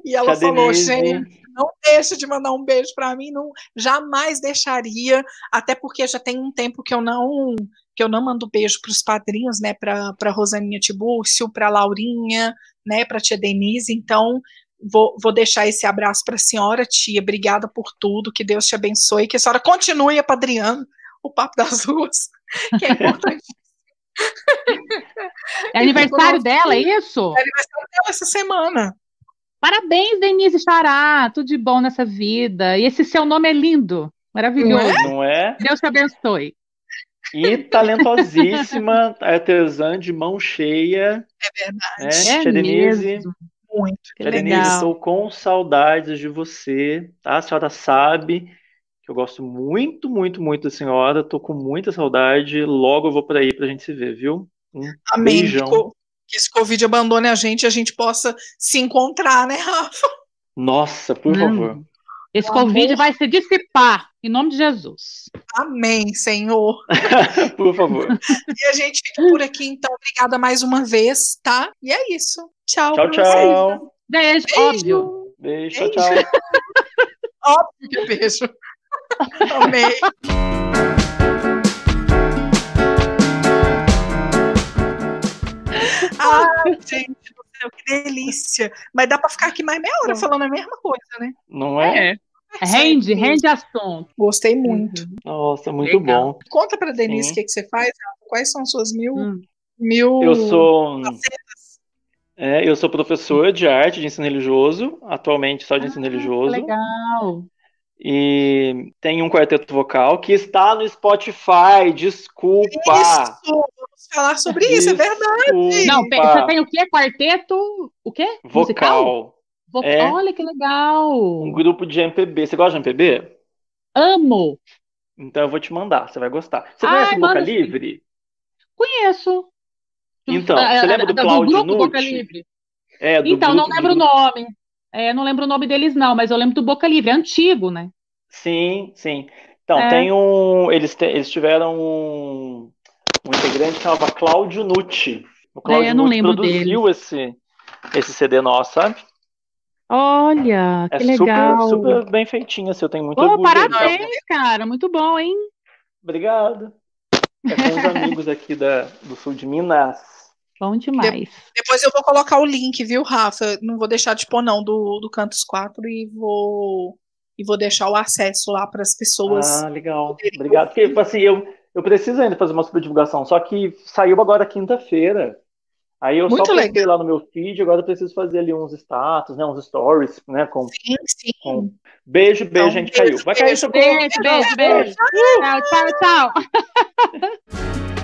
e ela tia falou, Denise. gente, não deixa de mandar um beijo para mim, não jamais deixaria, até porque já tem um tempo que eu não que eu não mando beijo para os padrinhos, né, para Rosaninha Tibúrcio, para Laurinha, né, para tia Denise, então vou, vou deixar esse abraço para a senhora, tia, obrigada por tudo, que Deus te abençoe, que a senhora continue apadrinhando o Papo das Ruas, que é importante. *laughs* É aniversário *laughs* dela, é isso? É aniversário dela essa semana. Parabéns, Denise Xará, tudo de bom nessa vida. E esse seu nome é lindo, maravilhoso. Não é? Não é? Deus te abençoe. E talentosíssima, *laughs* artesã de mão cheia. É verdade. Né? É Denise. Mesmo. Muito. Que Denise, legal. estou com saudades de você, tá? A senhora sabe que eu gosto muito, muito, muito da senhora. Estou com muita saudade. Logo eu vou para aí para a gente se ver, viu? Um Amém. Beijão. Que esse Covid abandone a gente e a gente possa se encontrar, né, Rafa? Nossa, por Não. favor. Esse o Covid amor... vai se dissipar, em nome de Jesus. Amém, Senhor. *laughs* Por favor. E a gente fica por aqui, então. Obrigada mais uma vez, tá? E é isso. Tchau. Tchau, tchau. Beijo, beijo. Óbvio. Beijo, beijo. tchau, tchau. *laughs* óbvio que beijo. *laughs* Amei. Ai, *laughs* gente céu, que delícia. Mas dá para ficar aqui mais meia hora falando a mesma coisa, né? Não é? é. Rende, rende assunto. Gostei muito. Nossa, muito Legal. bom. Conta para Denise o que, que você faz. Quais são suas mil, hum. mil eu sou é, eu sou professor de arte de ensino religioso, atualmente só de ensino ah, religioso. Legal. E tem um quarteto vocal que está no Spotify, desculpa. Isso, falar sobre isso, é verdade. Não, você tem o quê? Quarteto, o quê? Vocal. Vo é Olha que legal. Um grupo de MPB. Você gosta de MPB? Amo. Então eu vou te mandar, você vai gostar. Você Ai, conhece Boca Livre? Conheço. Então, você lembra do, do Cláudio Nutti? Boca Livre? É, do então, não lembro o nome. É, não lembro o nome deles, não, mas eu lembro do Boca Livre, é antigo, né? Sim, sim. Então, é. tem um. Eles, te, eles tiveram um, um integrante que chamava Cláudio Nucci. O Cláudio é, Nucci produziu esse, esse CD nosso, sabe? Olha, é que legal. Super, super bem feitinho, assim, eu tenho muito oh, orgulho. Parabéns, cara, muito bom, hein? Obrigado. É com os amigos aqui da, do sul de Minas. Bom demais. depois eu vou colocar o link, viu, Rafa? Não vou deixar de pôr, não, do, do Cantos 4 e vou e vou deixar o acesso lá para as pessoas. Ah, legal. Obrigado. Porque, assim, eu, eu preciso ainda fazer uma super divulgação, só que saiu agora quinta-feira. Aí eu Muito só postei lá no meu feed, agora eu preciso fazer ali uns status, né, uns stories, né, com... Sim, sim. Com... Beijo, beijo, então, gente, beijo, caiu. Vai beijo, cair, beijo, beijo, beijo, beijo. Tchau, tchau, tchau. *laughs*